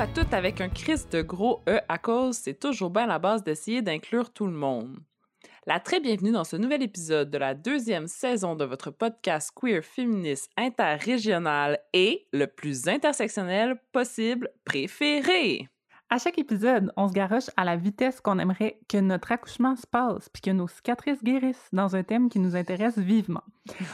à toutes avec un Christ de gros E à cause, c'est toujours bien la base d'essayer d'inclure tout le monde. La très bienvenue dans ce nouvel épisode de la deuxième saison de votre podcast queer féministe interrégional et le plus intersectionnel possible préféré. À chaque épisode, on se garoche à la vitesse qu'on aimerait que notre accouchement se passe, puis que nos cicatrices guérissent dans un thème qui nous intéresse vivement.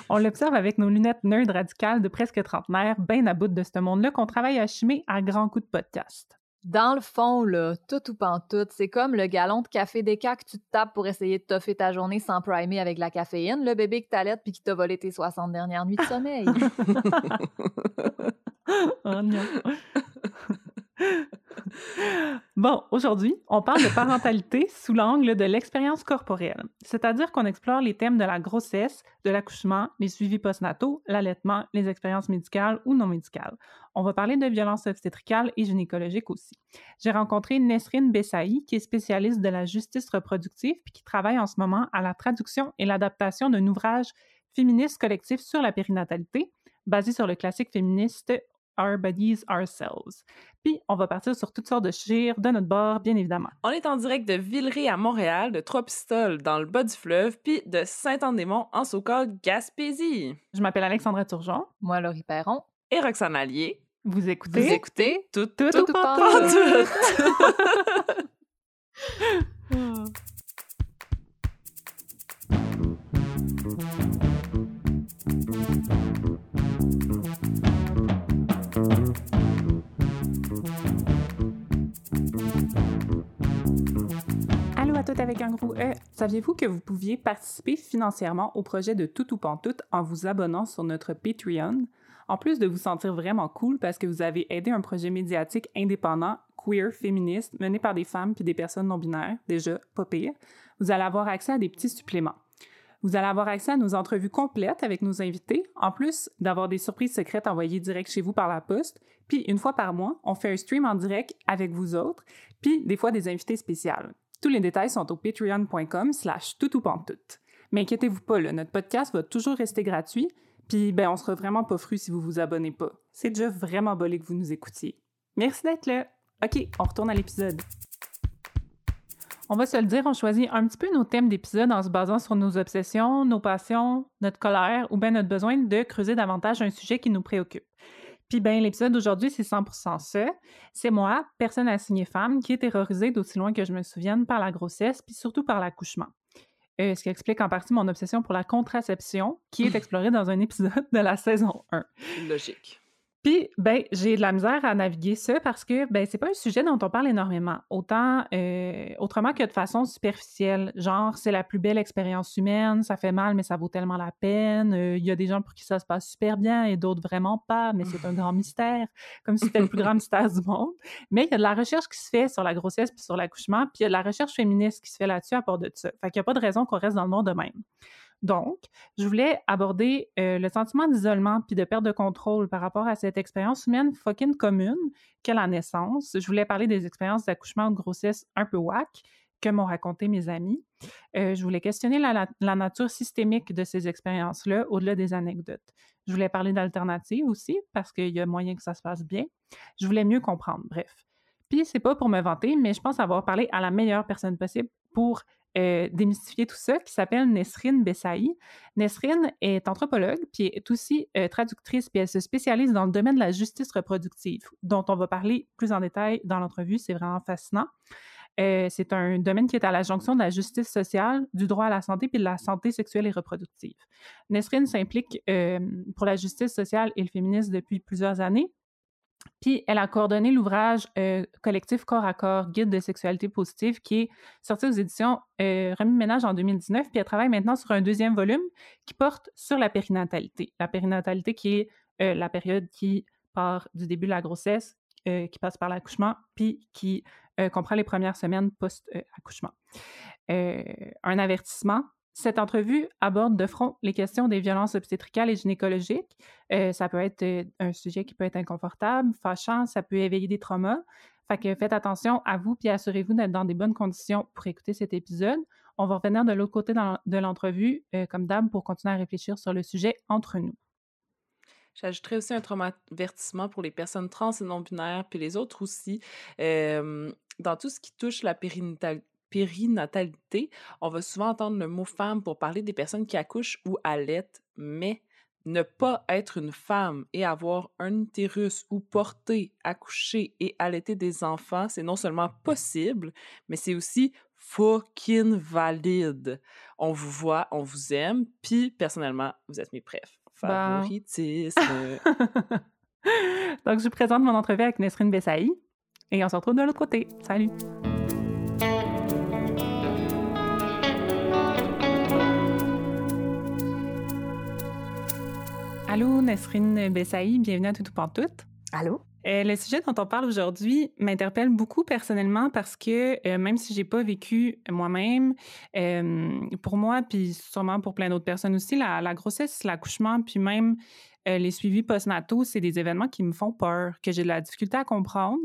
On l'observe avec nos lunettes nerd radicales de presque trentenaire, bien à bout de ce monde-là qu'on travaille à chimer à grands coups de podcast. Dans le fond, là, tout ou pantoute, c'est comme le galon de café déca que tu te tapes pour essayer de toffer ta journée sans primer avec la caféine, le bébé que t'allaites puis qui t'a volé tes 60 dernières nuits de sommeil. oh non. Bon, aujourd'hui, on parle de parentalité sous l'angle de l'expérience corporelle, c'est-à-dire qu'on explore les thèmes de la grossesse, de l'accouchement, les suivis postnataux, l'allaitement, les expériences médicales ou non médicales. On va parler de violences obstétricales et gynécologiques aussi. J'ai rencontré Nesrine Bessaï, qui est spécialiste de la justice reproductive puis qui travaille en ce moment à la traduction et l'adaptation d'un ouvrage féministe collectif sur la périnatalité, basé sur le classique féministe Our Bodies Ourselves. Puis, on va partir sur toutes sortes de chires de notre bord, bien évidemment. On est en direct de Villeray à Montréal, de Trois-Pistoles dans le bas du fleuve, puis de Saint-Anne-des-Monts en Socol, Gaspésie. Je m'appelle Alexandra Turgeon. Moi, Laurie Perron. Et Roxane Allier. Vous écoutez? Vous écoutez? Tout, tout, Tout tout, ou pas pas tout. avec un gros E. Saviez-vous que vous pouviez participer financièrement au projet de Tout ou Pantoute en vous abonnant sur notre Patreon? En plus de vous sentir vraiment cool parce que vous avez aidé un projet médiatique indépendant, queer, féministe, mené par des femmes puis des personnes non-binaires, déjà pas pire, vous allez avoir accès à des petits suppléments. Vous allez avoir accès à nos entrevues complètes avec nos invités, en plus d'avoir des surprises secrètes envoyées direct chez vous par la poste. Puis une fois par mois, on fait un stream en direct avec vous autres, puis des fois des invités spéciales. Tous les détails sont au patreon.com slash toutoupantoute. Mais inquiétez-vous pas, notre podcast va toujours rester gratuit, puis ben on sera vraiment pas fru si vous vous abonnez pas. C'est déjà vraiment bolé que vous nous écoutiez. Merci d'être là. OK, on retourne à l'épisode. On va se le dire, on choisit un petit peu nos thèmes d'épisode en se basant sur nos obsessions, nos passions, notre colère ou bien notre besoin de creuser davantage un sujet qui nous préoccupe. Puis ben l'épisode d'aujourd'hui, c'est 100% ça. C'est moi, personne assignée femme, qui est terrorisée d'aussi loin que je me souvienne par la grossesse, puis surtout par l'accouchement. Euh, ce qui explique en partie mon obsession pour la contraception, qui est explorée dans un épisode de la saison 1. Logique. Puis, ben, j'ai de la misère à naviguer ça parce que, ben, c'est pas un sujet dont on parle énormément. Autant, euh, autrement que de façon superficielle. Genre, c'est la plus belle expérience humaine, ça fait mal, mais ça vaut tellement la peine. Euh, Il y a des gens pour qui ça se passe super bien et d'autres vraiment pas, mais c'est un grand mystère, comme si c'était le plus grand mystère du monde. Mais il y a de la recherche qui se fait sur la grossesse puis sur l'accouchement, puis il y a de la recherche féministe qui se fait là-dessus à part de ça. Fait qu'il n'y a pas de raison qu'on reste dans le monde de même. Donc, je voulais aborder euh, le sentiment d'isolement puis de perte de contrôle par rapport à cette expérience humaine fucking commune qu'est la naissance. Je voulais parler des expériences d'accouchement ou de grossesse un peu whack que m'ont raconté mes amis. Euh, je voulais questionner la, la- nature systémique de ces expériences-là au-delà des anecdotes. Je voulais parler d'alternatives aussi parce qu'il y a moyen que ça se passe bien. Je voulais mieux comprendre, bref. Puis c'est pas pour me vanter, mais je pense avoir parlé à la meilleure personne possible pour euh, démystifier tout ça, qui s'appelle Nesrine Bessaï. Nesrine est anthropologue, puis est aussi euh, traductrice, puis elle se spécialise dans le domaine de la justice reproductive, dont on va parler plus en détail dans l'entrevue. C'est vraiment fascinant. Euh, c'est un domaine qui est à la jonction de la justice sociale, du droit à la santé puis de la santé sexuelle et reproductive. Nesrine s'implique pour la justice sociale et le féminisme depuis plusieurs années. Puis elle a coordonné l'ouvrage euh, collectif Corps à corps, guide de sexualité positive, qui est sorti aux éditions euh, Remis Ménage en 2019. Puis elle travaille maintenant sur un deuxième volume qui porte sur la périnatalité. La périnatalité qui est euh, la période qui part du début de la grossesse, euh, qui passe par l'accouchement, puis qui comprend les premières semaines post-accouchement. Un avertissement. Cette entrevue aborde de front les questions des violences obstétricales et gynécologiques. Euh, ça peut être euh, un sujet qui peut être inconfortable, fâchant, ça peut éveiller des traumas. Faites attention à vous puis assurez-vous d'être dans des bonnes conditions pour écouter cet épisode. On va revenir de l'autre côté de l'entrevue, euh, comme d'hab, pour continuer à réfléchir sur le sujet entre nous. J'ajouterais aussi un traumavertissement pour les personnes trans et non-binaires, puis les autres aussi. Dans tout ce qui touche la périnatalité, on va souvent entendre le mot femme pour parler des personnes qui accouchent ou allaitent, mais ne pas être une femme et avoir un utérus ou porter, accoucher et allaiter des enfants, c'est non seulement possible, mais c'est aussi fucking valide. On vous voit, on vous aime, puis personnellement, vous êtes mes préfs. Favoritisme. Donc, je vous présente mon entrevue avec Nesrine Bessaï et on se retrouve de l'autre côté. Salut! Allô, Nesrine Bessaï, bienvenue à Tout tout Allô? Euh, le sujet dont on parle aujourd'hui m'interpelle beaucoup personnellement parce que euh, même si j'ai pas vécu moi-même, euh, pour moi, puis sûrement pour plein d'autres personnes aussi, la, la grossesse, l'accouchement, puis même les suivis postnataux, c'est des événements qui me font peur, que j'ai de la difficulté à comprendre,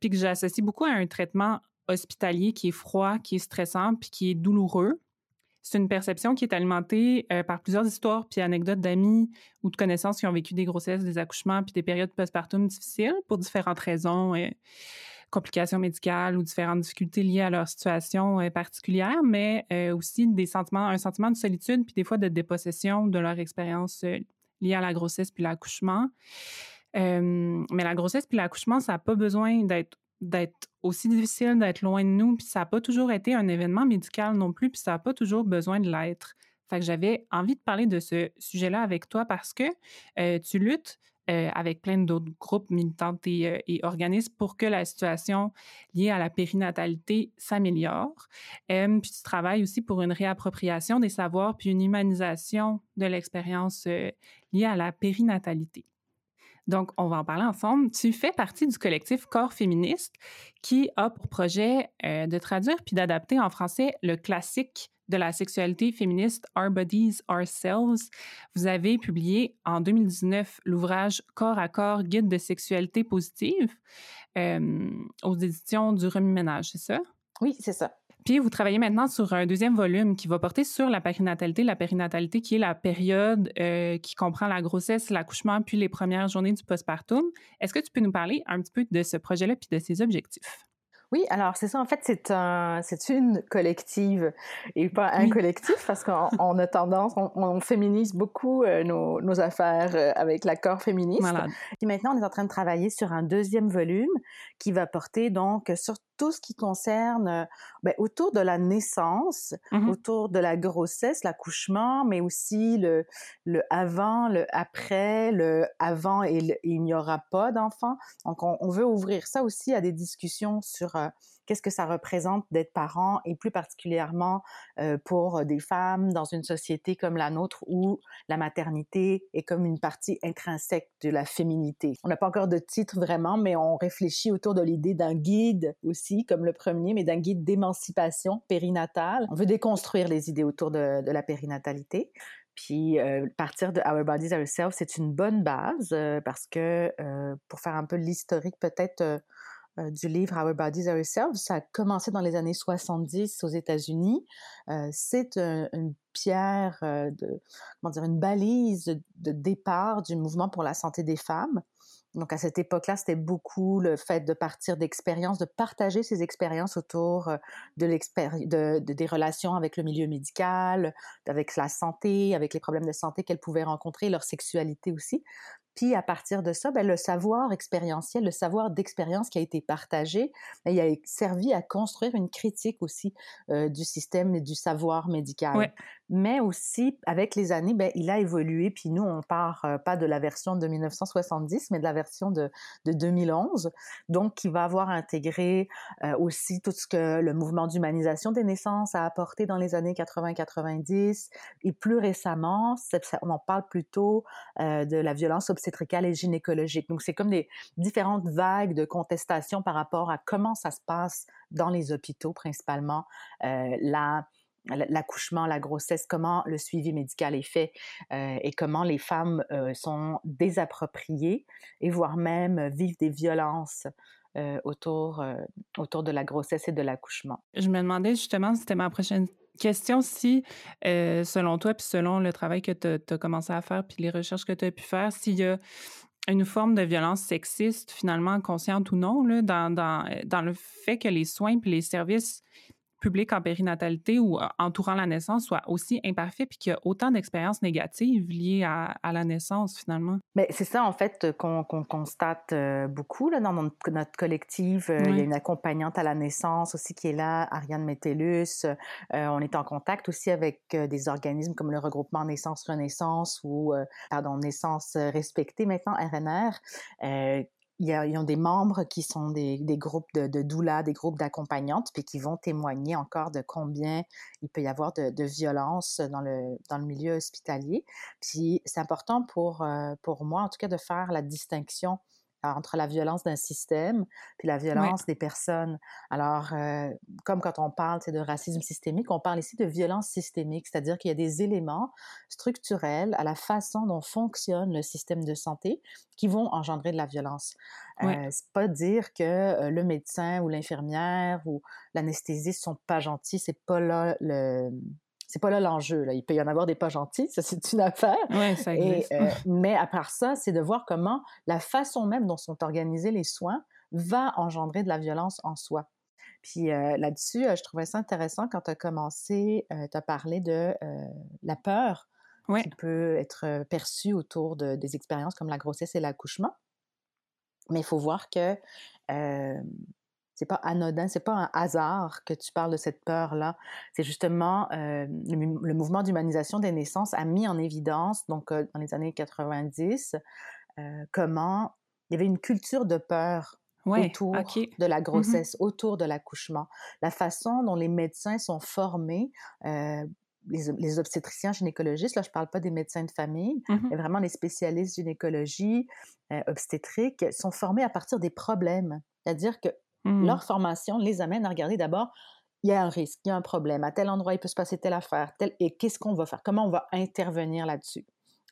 puis que j'associe beaucoup à un traitement hospitalier qui est froid, qui est stressant, puis qui est douloureux. C'est une perception qui est alimentée euh, par plusieurs histoires puis anecdotes d'amis ou de connaissances qui ont vécu des grossesses, des accouchements puis des périodes postpartum difficiles pour différentes raisons, euh, complications médicales ou différentes difficultés liées à leur situation euh, particulière, mais aussi des sentiments, un sentiment de solitude puis des fois de dépossession de leur expérience liée à la grossesse puis l'accouchement. mais la grossesse puis l'accouchement, ça n'a pas besoin d'être d'être aussi difficile d'être loin de nous, puis ça n'a pas toujours été un événement médical non plus, puis ça n'a pas toujours besoin de l'être. Fait que j'avais envie de parler de ce sujet-là avec toi parce que euh, tu luttes euh, avec plein d'autres groupes militants et, euh, organismes pour que la situation liée à la périnatalité s'améliore. puis tu travailles aussi pour une réappropriation des savoirs puis une humanisation de l'expérience liée à la périnatalité. Donc, on va en parler ensemble. Tu fais partie du collectif Corps féministe qui a pour projet euh, de traduire puis d'adapter en français le classique de la sexualité féministe Our Bodies, Ourselves. Vous avez publié en 2019 l'ouvrage Corps à corps, guide de sexualité positive euh, aux éditions du Remue-Ménage, c'est ça? Oui, c'est ça. Puis vous travaillez maintenant sur un deuxième volume qui va porter sur la périnatalité, la périnatalité qui est la période euh, qui comprend la grossesse, l'accouchement, puis les premières journées du postpartum. Est-ce que tu peux nous parler un petit peu de ce projet-là puis de ses objectifs? Oui, alors c'est ça. En fait, c'est un, c'est une collective et pas un collectif parce qu'on a tendance, on, féminise beaucoup euh, nos, nos, affaires euh, avec l'accord féministe. Et maintenant, on est en train de travailler sur un deuxième volume qui va porter donc sur tout ce qui concerne euh, ben, autour de la naissance, mmh autour de la grossesse, l'accouchement, mais aussi le, le avant, le après, le avant et, il n'y aura pas d'enfant. Donc, on, on, veut ouvrir ça aussi à des discussions sur euh, qu'est-ce que ça représente d'être parent et plus particulièrement pour des femmes dans une société comme la nôtre où la maternité est comme une partie intrinsèque de la féminité. On n'a pas encore de titre vraiment, mais on réfléchit autour de l'idée d'un guide aussi, comme le premier, mais d'un guide d'émancipation périnatale. On veut déconstruire les idées autour de, la périnatalité. Puis partir de Our Bodies Ourselves, c'est une bonne base parce que pour faire un peu l'historique peut-être euh, du livre Our Bodies Ourselves. Ça a commencé dans les années 70 aux États-Unis. Euh, c'est une pierre, euh, de, comment dire, une balise de, départ du mouvement pour la santé des femmes. Donc à cette époque-là, c'était beaucoup le fait de partir d'expériences, de partager ces expériences autour de, de, de, des relations avec le milieu médical, avec la santé, avec les problèmes de santé qu'elles pouvaient rencontrer, leur sexualité aussi. Puis à partir de ça, ben, le savoir expérientiel, le savoir d'expérience qui a été partagé, ben, il a servi à construire une critique aussi euh, du système et du savoir médical. Mais aussi, avec les années, ben, il a évolué. Puis nous, on part euh, pas de la version de 1970, mais de la version de, de 2011. Donc, qui va avoir intégré euh, aussi tout ce que le mouvement d'humanisation des naissances a apporté dans les années 80-90. Et plus récemment, on en parle plutôt de la violence obstétricale et gynécologique. Donc, c'est comme des différentes vagues de contestation par rapport à comment ça se passe dans les hôpitaux, principalement, euh, l'accouchement, la grossesse, comment le suivi médical est fait euh, et comment les femmes euh, sont désappropriées et voire même vivent des violences autour, autour de la grossesse et de l'accouchement. Je me demandais justement, c'était ma prochaine Question si, selon toi, puis selon le travail que tu as, commencé à faire, puis les recherches que tu as pu faire, s'il y a une forme de violence sexiste, finalement, consciente ou non, là, dans, dans, dans le fait que les soins puis les services public en périnatalité ou euh, entourant la naissance soit aussi imparfait puis qu'il y a autant d'expériences négatives liées à, la naissance finalement? Mais c'est ça en fait qu'on constate euh, beaucoup là, dans notre, collectif. Euh, il y a une accompagnante à la naissance aussi qui est là, Ariane Metellus. on est en contact aussi avec des organismes comme le regroupement Naissance Renaissance ou pardon Naissance Respectée maintenant RNR il y a, des membres qui sont des, des groupes de, de doula, des groupes d'accompagnantes, puis qui vont témoigner encore de combien il peut y avoir de, de violence dans le, dans le milieu hospitalier. Puis c'est important pour, euh, pour moi, en tout cas, de faire la distinction entre la violence d'un système puis la violence des personnes. Alors, euh, comme quand on parle de racisme systémique, on parle ici de violence systémique, c'est-à-dire qu'il y a des éléments structurels à la façon dont fonctionne le système de santé qui vont engendrer de la violence. Euh, c'est pas dire que euh, le médecin ou l'infirmière ou l'anesthésiste sont pas gentils, c'est pas là le c'est pas là l'enjeu. Là. Il peut y en avoir des pas gentils, ça c'est une affaire. Ouais, ça existe. Euh, mais à part ça, c'est de voir comment la façon même dont sont organisés les soins va engendrer de la violence en soi. Puis euh, là-dessus, euh, je trouvais ça intéressant quand tu as commencé, tu as parlé de la peur qui peut être perçue autour de, des expériences comme la grossesse et l'accouchement. Mais il faut voir que c'est pas anodin, c'est pas un hasard que tu parles de cette peur-là. C'est justement euh, le, mouvement d'humanisation des naissances a mis en évidence, donc euh, dans les années 90, euh, comment il y avait une culture de peur autour de la mmh grossesse, autour de l'accouchement. La façon dont les médecins sont formés, les, obstétriciens gynécologistes, là je parle pas des médecins de famille, mmh mais vraiment les spécialistes gynécologie obstétrique, sont formés à partir des problèmes. C'est-à-dire que Mmh. Leur formation les amène à regarder d'abord, il y a un risque, il y a un problème, à tel endroit il peut se passer telle affaire, et qu'est-ce qu'on va faire, comment on va intervenir là-dessus?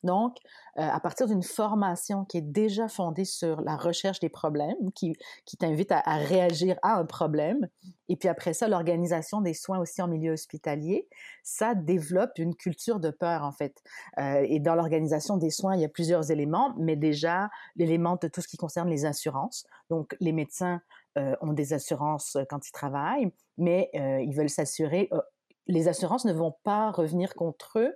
Donc, euh, à partir d'une formation qui est déjà fondée sur la recherche des problèmes, qui, qui t'invite à, réagir à un problème, et puis après ça, l'organisation des soins aussi en milieu hospitalier, ça développe une culture de peur, en fait. Euh, et dans l'organisation des soins, il y a plusieurs éléments, mais déjà, l'élément de tout ce qui concerne les assurances. Donc, les médecins ont des assurances quand ils travaillent, mais ils veulent s'assurer, les assurances ne vont pas revenir contre eux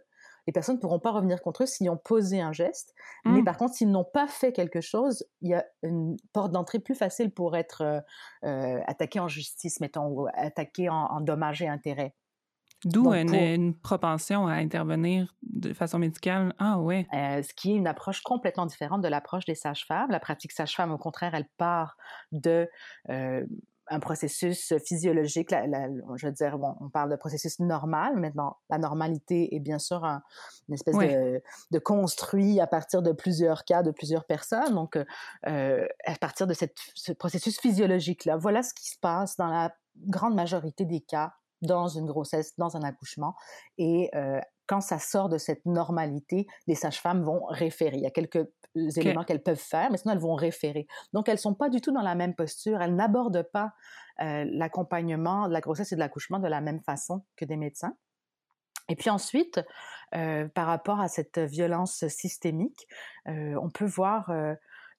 les personnes ne pourront pas revenir contre eux s'ils ont posé un geste. Mais mmh. par contre, s'ils n'ont pas fait quelque chose, il y a une porte d'entrée plus facile pour être euh, euh, attaqué en justice, mettons, ou attaqué en, dommages et intérêts. D'où une, propension à intervenir de façon médicale? Ah ouais. Euh, ce qui est une approche complètement différente de l'approche des sages-femmes. La pratique sage-femme, au contraire, elle part de un processus physiologique. je veux dire, bon, on parle de processus normal. Maintenant, la normalité est bien sûr une espèce de, construit à partir de plusieurs cas, de plusieurs personnes. Donc, euh, à partir de cette, ce processus physiologique-là, voilà ce qui se passe dans la grande majorité des cas dans une grossesse, dans un accouchement. Et euh, quand ça sort de cette normalité, les sages-femmes vont référer. Il y a quelques éléments qu'elles peuvent faire, mais sinon elles vont référer. Donc elles sont pas du tout dans la même posture. Elles n'abordent pas euh, l'accompagnement de la grossesse et de l'accouchement de la même façon que des médecins. Et puis ensuite, euh, par rapport à cette violence systémique, on peut voir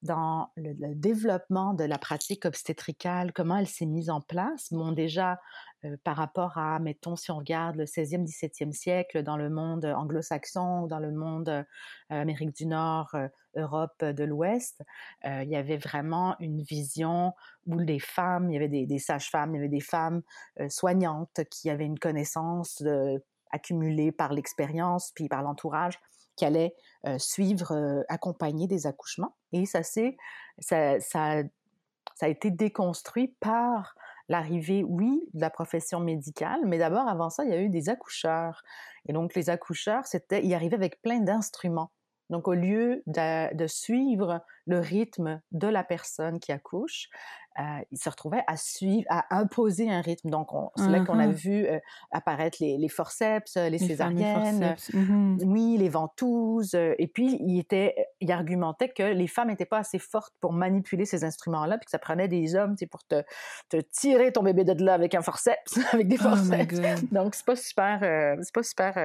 dans le, développement de la pratique obstétricale, comment elle s'est mise en place? Bon, déjà, euh, par rapport à, mettons, si on regarde le 16e, 17e siècle dans le monde anglo-saxon, dans le monde euh, Amérique du Nord, euh, Europe de l'Ouest, il y avait vraiment une vision où les femmes, il y avait des, des sages-femmes, il y avait des femmes soignantes qui avaient une connaissance accumulée par l'expérience, puis par l'entourage, qui allait suivre, accompagner des accouchements. Et ça, c'est, ça, ça, ça, a été déconstruit par l'arrivée, oui, de la profession médicale, mais d'abord, avant ça, il y a eu des accoucheurs. Et donc, les accoucheurs, c'était, ils arrivaient avec plein d'instruments. Donc, au lieu de, suivre le rythme de la personne qui accouche, euh, il se retrouvait à suivre, à imposer un rythme. Donc, c'est là qu'on a mmh vu euh, apparaître les, forceps, les, césariennes, mmh oui, les ventouses. Euh, et puis, il, était, il argumentait que les femmes n'étaient pas assez fortes pour manipuler ces instruments-là, puis que ça prenait des hommes pour te, te, tirer ton bébé de là avec un forceps, avec des oh forceps. Donc, c'est pas super, c'est pas super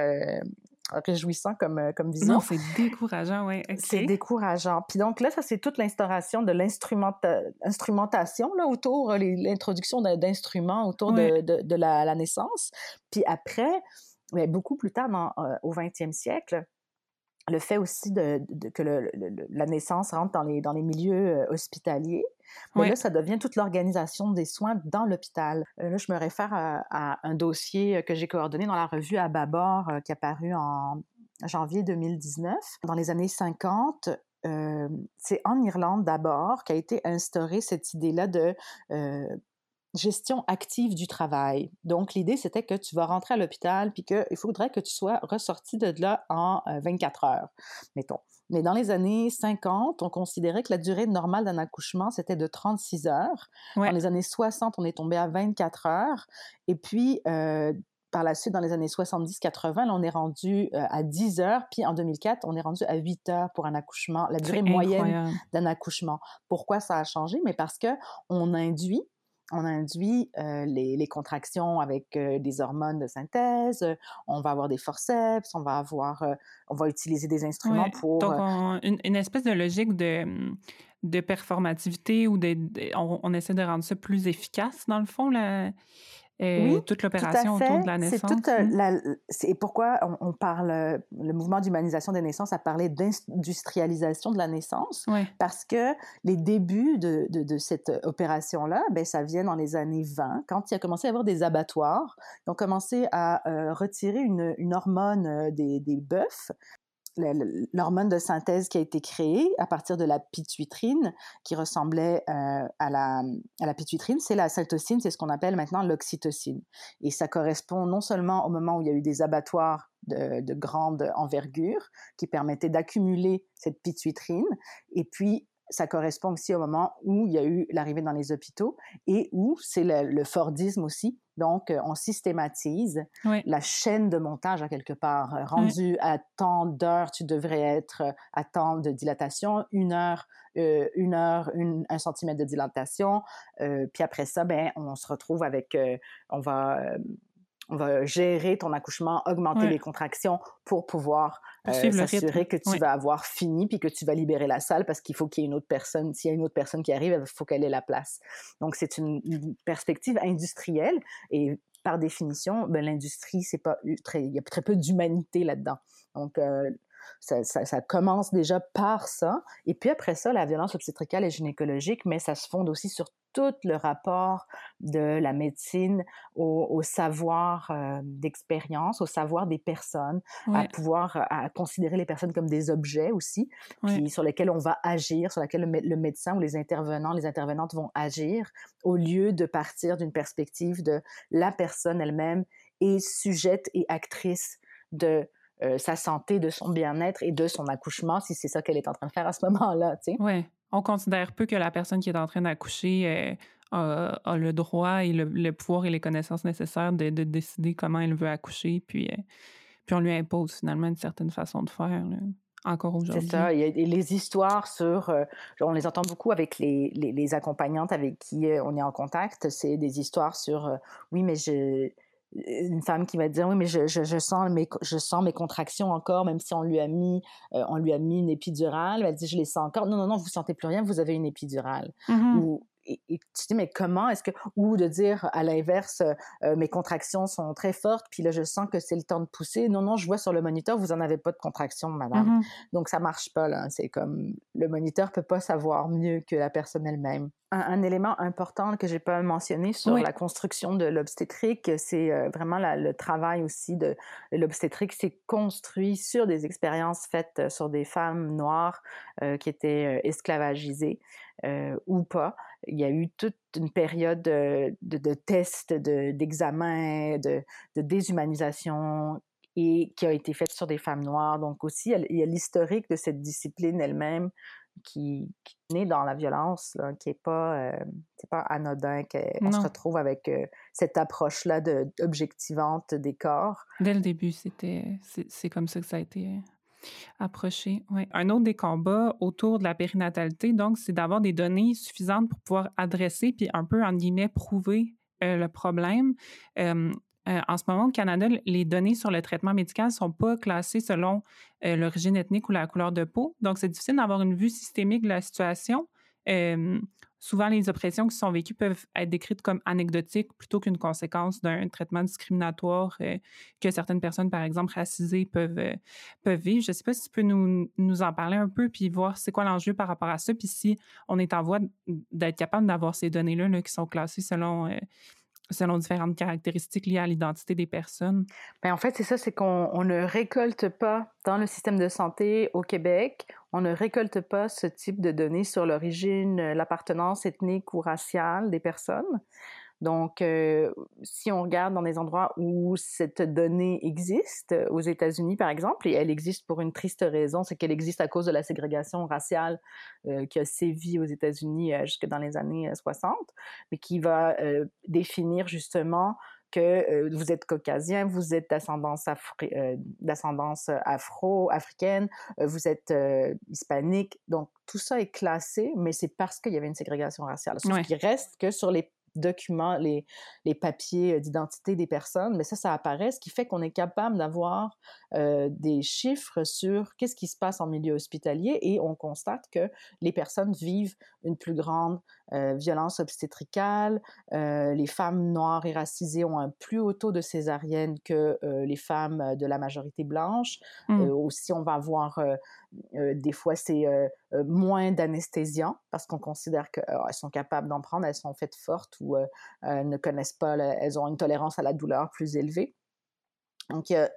réjouissant comme, euh, comme vision. Non, c'est décourageant, oui. C'est décourageant. Puis donc là, ça, c'est toute l'instauration de l'instrumentation là, autour, euh, l'introduction d'instruments autour de, de, la, la, naissance. Puis après, mais beaucoup plus tard, dans, euh, au 20e siècle, le fait aussi de, que la naissance rentre dans les, dans les milieux hospitaliers, mais là, ça devient toute l'organisation des soins dans l'hôpital. là, je me réfère à, un dossier que j'ai coordonné dans la revue à qui est paru en janvier 2019. Dans les années 50, c'est en Irlande d'abord qu'a été instaurée cette idée-là de gestion active du travail. Donc, l'idée, c'était que tu vas rentrer à l'hôpital, puis qu'il faudrait que tu sois ressorti de là en 24 euh, heures, mettons. Mais dans les années 50, on considérait que la durée normale d'un accouchement, c'était de 36 heures. Dans les années 60, on est tombé à 24 heures. Et puis, euh, par la suite, dans les années 70-80, on est rendu euh, à 10 heures, puis en 2004, on est rendu à 8 heures pour un accouchement, la durée moyenne d'un accouchement. Pourquoi ça a changé? Mais parce que on induit on induit les, contractions avec des hormones de synthèse, on va avoir des forceps, on va avoir, on va utiliser des instruments pour. Donc, une, espèce de logique de, mmh, de performativité ou de, on, on, essaie de rendre ça plus efficace, dans le fond, oui, toute l'opération autour de la naissance. C'est euh, la, et pourquoi on, parle, euh, le mouvement d'humanisation des naissances a parlé d'industrialisation de la naissance, parce que les débuts de, de, cette opération-là, ben, ça vient dans les années 20, quand il a commencé à y avoir des abattoirs. Ils ont commencé à euh, retirer une, une hormone des, des bœufs l'hormone de synthèse qui a été créée à partir de la pituitrine, qui ressemblait euh, à, la, à la pituitrine, c'est la cytocine, c'est ce qu'on appelle maintenant l'oxytocine. Et ça correspond non seulement au moment où il y a eu des abattoirs de, de grande envergure qui permettaient d'accumuler cette pituitrine, et puis ça correspond aussi au moment où il y a eu l'arrivée dans les hôpitaux et où c'est le, Fordisme aussi. Donc, euh, on systématise la chaîne de montage à quelque part. Euh, rendu à tant d'heures, tu devrais être euh, à tant de dilatation, une heure, une heure, un centimètre de dilatation. puis après ça, ben, on se retrouve avec, on va on va gérer ton accouchement, augmenter les contractions pour pouvoir euh, s'assurer que tu vas avoir fini puis que tu vas libérer la salle parce qu'il faut qu'il y ait une autre personne. S'il y a une autre personne qui arrive, il faut qu'elle ait la place. Donc, c'est une, perspective industrielle et par définition, ben, l'industrie, c'est pas très, il y a très peu d'humanité là-dedans. Donc, euh, ça, ça, commence déjà par ça. Et puis après ça, la violence obstétricale et gynécologique, mais ça se fonde aussi sur tout le rapport de la médecine au, savoir euh, d'expérience, au savoir des personnes, à pouvoir à considérer les personnes comme des objets aussi, sur lesquels on va agir, sur lesquels le, médecin ou les intervenants, les intervenantes vont agir, au lieu de partir d'une perspective de la personne elle-même est sujette et actrice de euh, sa santé, de son bien-être et de son accouchement, si c'est ça qu'elle est en train de faire à ce moment-là. Tu sais. Oui. On considère peu que la personne qui est en train d'accoucher euh, a, le droit et le, pouvoir et les connaissances nécessaires de, décider comment elle veut accoucher, puis, euh, puis on lui impose finalement une certaine façon de faire. encore aujourd'hui. C'est ça. Il y a les histoires sur, on les entend beaucoup avec les, les, les accompagnantes avec qui on est en contact. C'est des histoires sur, oui, mais je, une femme qui va dire oui mais je, je, sens mes je sens mes contractions encore même si on lui a mis euh, on lui a mis une épidurale. Elle dit je les sens encore. Non non non vous sentez plus rien vous avez une épidurale. Mmh ou et, tu te dis mais comment est-ce que ou de dire à l'inverse euh, mes contractions sont très fortes puis là je sens que c'est le temps de pousser. Non non je vois sur le moniteur vous en avez pas de contractions madame. Mmh donc ça marche pas là. C'est comme le moniteur peut pas savoir mieux que la personne elle-même. Un, élément important que j'ai pas mentionné sur la construction de l'obstétrique c'est euh, vraiment le travail aussi de, l'obstétrique c'est construit sur des expériences faites euh, sur des femmes noires qui étaient esclavagisées ou pas il y a eu toute une période de, de, tests, d'examens, de, de, déshumanisation et qui a été faite sur des femmes noires. Donc aussi, il y a l'historique de cette discipline elle-même qui, qui naît dans la violence, qui n'est pas, euh, pas anodin, qu'on se retrouve avec euh, cette approche-là de, objectivante des corps. Dès le début, c'était, c'est, comme ça que ça a été euh, approché. Ouais. Un autre des combats autour de la périnatalité, donc, c'est d'avoir des données suffisantes pour pouvoir adresser puis un peu, en guillemets, prouver le problème. Euh, en ce moment, au Canada, les données sur le traitement médical ne sont pas classées selon euh, l'origine ethnique ou la couleur de peau. Donc, c'est difficile d'avoir une vue systémique de la situation. Euh, souvent, les oppressions qui sont vécues peuvent être décrites comme anecdotiques plutôt qu'une conséquence d'un traitement discriminatoire que certaines personnes, par exemple racisées, peuvent, peuvent vivre. Je ne sais pas si tu peux nous, nous, en parler un peu puis voir c'est quoi l'enjeu par rapport à ça, puis si on est en voie d'être capable d'avoir ces données-là là, qui sont classées selon selon différentes caractéristiques liées à l'identité des personnes? Bien, en fait, c'est ça, c'est qu'on ne récolte pas dans le système de santé au Québec, on ne récolte pas ce type de données sur l'origine, l'appartenance ethnique ou raciale des personnes. Donc, euh, si on regarde dans des endroits où cette donnée existe, aux États-Unis par exemple, et elle existe pour une triste raison, c'est qu'elle existe à cause de la ségrégation raciale euh, qui a sévi aux États-Unis jusque dans les années 60, mais qui va définir justement que vous êtes caucasien, vous êtes d'ascendance, d'ascendance afro-africaine, vous êtes hispanique. Donc, tout ça est classé, mais c'est parce qu'il y avait une ségrégation raciale. Sauf qu'il reste que sur les documents, les, papiers euh, d'identité des personnes, mais ça, ça apparaît, ce qui fait qu'on est capable d'avoir euh, des chiffres sur qu'est-ce qui se passe en milieu hospitalier et on constate que les personnes vivent une plus grande euh, violence obstétricale, les femmes noires et racisées ont un plus haut taux de césarienne que les femmes de la majorité blanche. Mmh. aussi, on va avoir des fois c'est moins d'anesthésiants parce qu'on considère qu'elles sont capables d'en prendre, elles sont faites fortes ou elles ne connaissent pas, elles ont une tolérance à la douleur plus élevée. Donc, il y a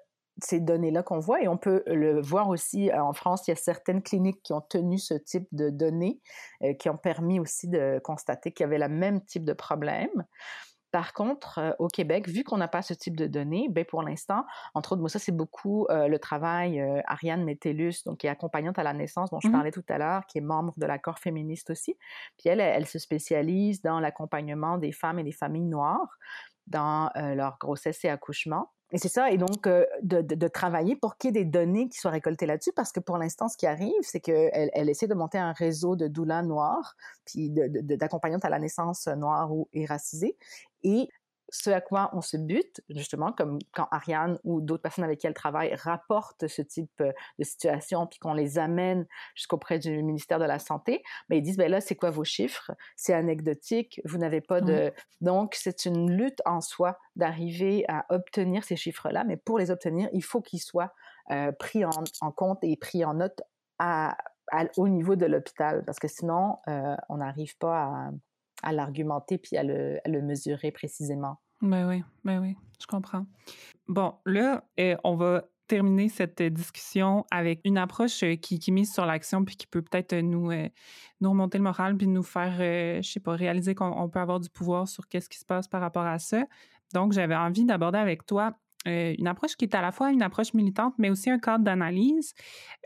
ces données-là qu'on voit et on peut le voir aussi en France, il y a certaines cliniques qui ont tenu ce type de données, qui ont permis aussi de constater qu'il y avait le même type de problème. Par contre, euh, au Québec, vu qu'on n'a pas ce type de données, ben pour l'instant, entre autres, moi, ça, c'est beaucoup euh, le travail euh, Ariane Metellus, donc qui est accompagnante à la naissance, dont je mmh parlais tout à l'heure, qui est membre de l'accord féministe aussi. Puis elle, elle se spécialise dans l'accompagnement des femmes et des familles noires dans leur grossesse et accouchement. Et c'est ça, et donc euh, de, de, travailler pour qu'il y ait des données qui soient récoltées là-dessus, parce que pour l'instant, ce qui arrive, c'est qu'elle elle essaie de monter un réseau de doulas noirs, puis d'accompagnantes à la naissance noire ou et racisées, et ce à quoi on se bute, justement, comme quand Ariane ou d'autres personnes avec qui elle travaille rapportent ce type euh, de situation, puis qu'on les amène jusqu'auprès du ministère de la Santé, mais ben, ils disent, ben là, c'est quoi vos chiffres? C'est anecdotique, vous n'avez pas de... Donc, c'est une lutte en soi d'arriver à obtenir ces chiffres-là, mais pour les obtenir, il faut qu'ils soient euh, pris en, compte et pris en note à, au niveau de l'hôpital, parce que sinon, euh, on n'arrive pas à à l'argumenter puis à le, mesurer précisément. Ben oui, ben oui, je comprends. Bon, là, euh, on va terminer cette discussion avec une approche euh, qui, mise sur l'action puis qui peut peut-être nous, euh, remonter le moral puis nous faire, je sais pas, réaliser qu'on peut avoir du pouvoir sur qu'est-ce qui se passe par rapport à ça. Donc, j'avais envie d'aborder avec toi euh, une approche qui est à la fois une approche militante, mais aussi un cadre d'analyse,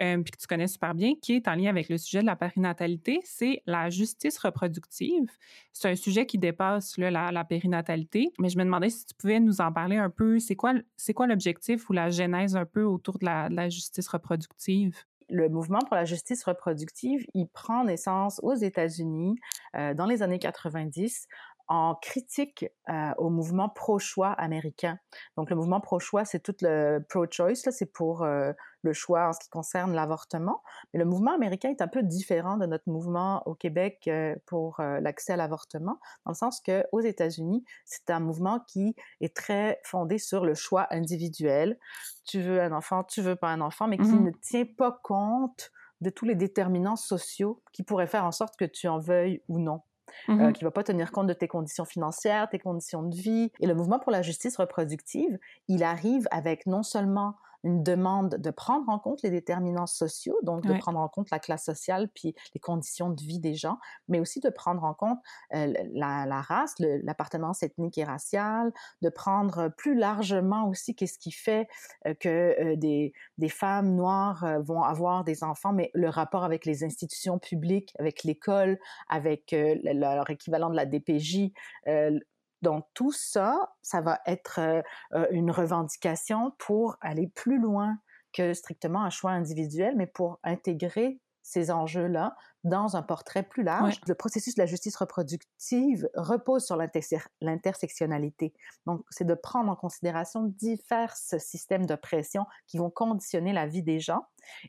euh, puis que tu connais super bien, qui est en lien avec le sujet de la périnatalité, c'est la justice reproductive. C'est un sujet qui dépasse la, périnatalité, mais je me demandais si tu pouvais nous en parler un peu. C'est quoi, c'est quoi l'objectif ou la genèse un peu autour de la, justice reproductive? le mouvement pour la justice reproductive, il prend naissance aux États-Unis euh, dans les années 90 en critique euh, au mouvement pro-choix américain. Donc le mouvement pro-choix, c'est tout le pro-choice, c'est pour euh, le choix en ce qui concerne l'avortement. Mais le mouvement américain est un peu différent de notre mouvement au Québec euh, pour l'accès à l'avortement, dans le sens que aux États-Unis, c'est un mouvement qui est très fondé sur le choix individuel. Tu veux un enfant, tu veux pas un enfant, mais qui mmh ne tient pas compte de tous les déterminants sociaux qui pourraient faire en sorte que tu en veuilles ou non. Mmh euh, qui va pas tenir compte de tes conditions financières, tes conditions de vie. Et le mouvement pour la justice reproductive, il arrive avec non seulement une demande de prendre en compte les déterminants sociaux, donc de prendre en compte la classe sociale puis les conditions de vie des gens, mais aussi de prendre en compte euh, la, race, l'appartenance ethnique et raciale, de prendre plus largement aussi qu'est-ce qui fait euh, que euh, des, des, femmes noires vont avoir des enfants, mais le rapport avec les institutions publiques, avec l'école, avec leur équivalent de la DPJ, donc tout ça, ça va être une revendication pour aller plus loin que strictement un choix individuel, mais pour intégrer ces enjeux-là dans un portrait plus large. Le processus de la justice reproductive repose sur l'intersectionnalité. Donc, c'est de prendre en considération divers systèmes d'oppression qui vont conditionner la vie des gens.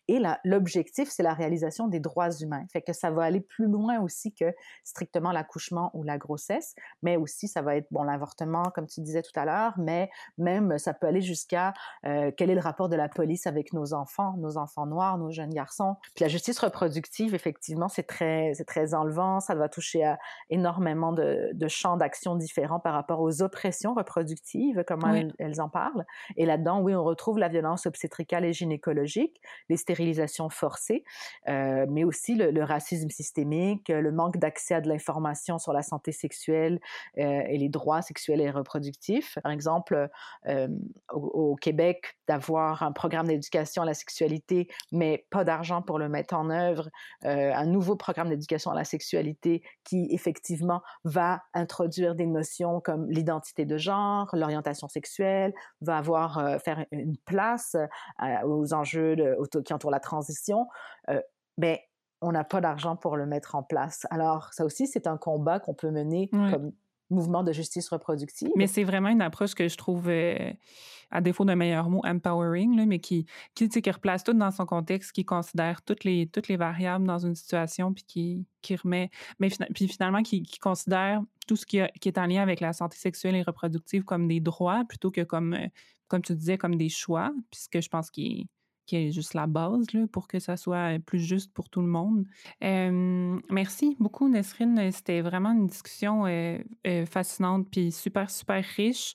Et l'objectif, c'est la réalisation des droits humains. Fait que ça va aller plus loin aussi que strictement l'accouchement ou la grossesse, mais aussi ça va être, bon, l'avortement, comme tu disais tout à l'heure, mais même ça peut aller jusqu'à euh, quel est le rapport de la police avec nos enfants, nos enfants noirs, nos jeunes garçons. Puis la justice reproductive, effectivement, c'est très, c'est très enlevant. Ça va toucher à énormément de, champs d'action différents par rapport aux oppressions reproductives, comment elles, en parlent. Et là-dedans, oui, on retrouve la violence obstétricale et gynécologique, les stérilisations forcées, euh, mais aussi le, racisme systémique, le manque d'accès à de l'information sur la santé sexuelle euh, et les droits sexuels et reproductifs. Par exemple, euh, au, Québec, d'avoir un programme d'éducation à la sexualité, mais pas d'argent pour le mettre en œuvre, un nouveau programme d'éducation à la sexualité qui effectivement va introduire des notions comme l'identité de genre, l'orientation sexuelle, va avoir euh, faire une place euh, aux enjeux de, qui entourent la transition. Euh, ben, on n'a pas d'argent pour le mettre en place. Alors, ça aussi, c'est un combat qu'on peut mener comme mouvement de justice reproductive. Mais c'est vraiment une approche que je trouve, euh, à défaut d'un meilleur mot, empowering, là, mais qui, qui, qui replace tout dans son contexte, qui considère toutes les, toutes les variables dans une situation, puis qui, qui remet, mais puis finalement qui, considère tout ce qui, qui, est en lien avec la santé sexuelle et reproductive comme des droits plutôt que comme, euh, comme tu disais, comme des choix, puisque je pense qu'il qui est juste la base là, pour que ça soit plus juste pour tout le monde. merci beaucoup, Nesrine. C'était vraiment une discussion fascinante puis super, super riche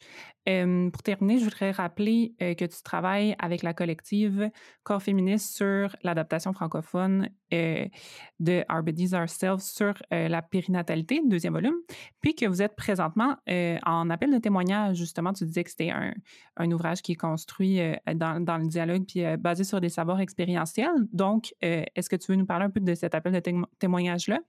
pour terminer, je voudrais rappeler que tu travailles avec la collective Corps féministe sur l'adaptation francophone de Our Bodies Ourselves sur la périnatalité, deuxième volume, puis que vous êtes présentement en appel de témoignage. Justement, tu disais que c'était un, ouvrage qui est construit dans, dans, le dialogue puis basé sur des savoirs expérientiels. Donc, est-ce que tu veux nous parler un peu de cet appel de témoignage-là?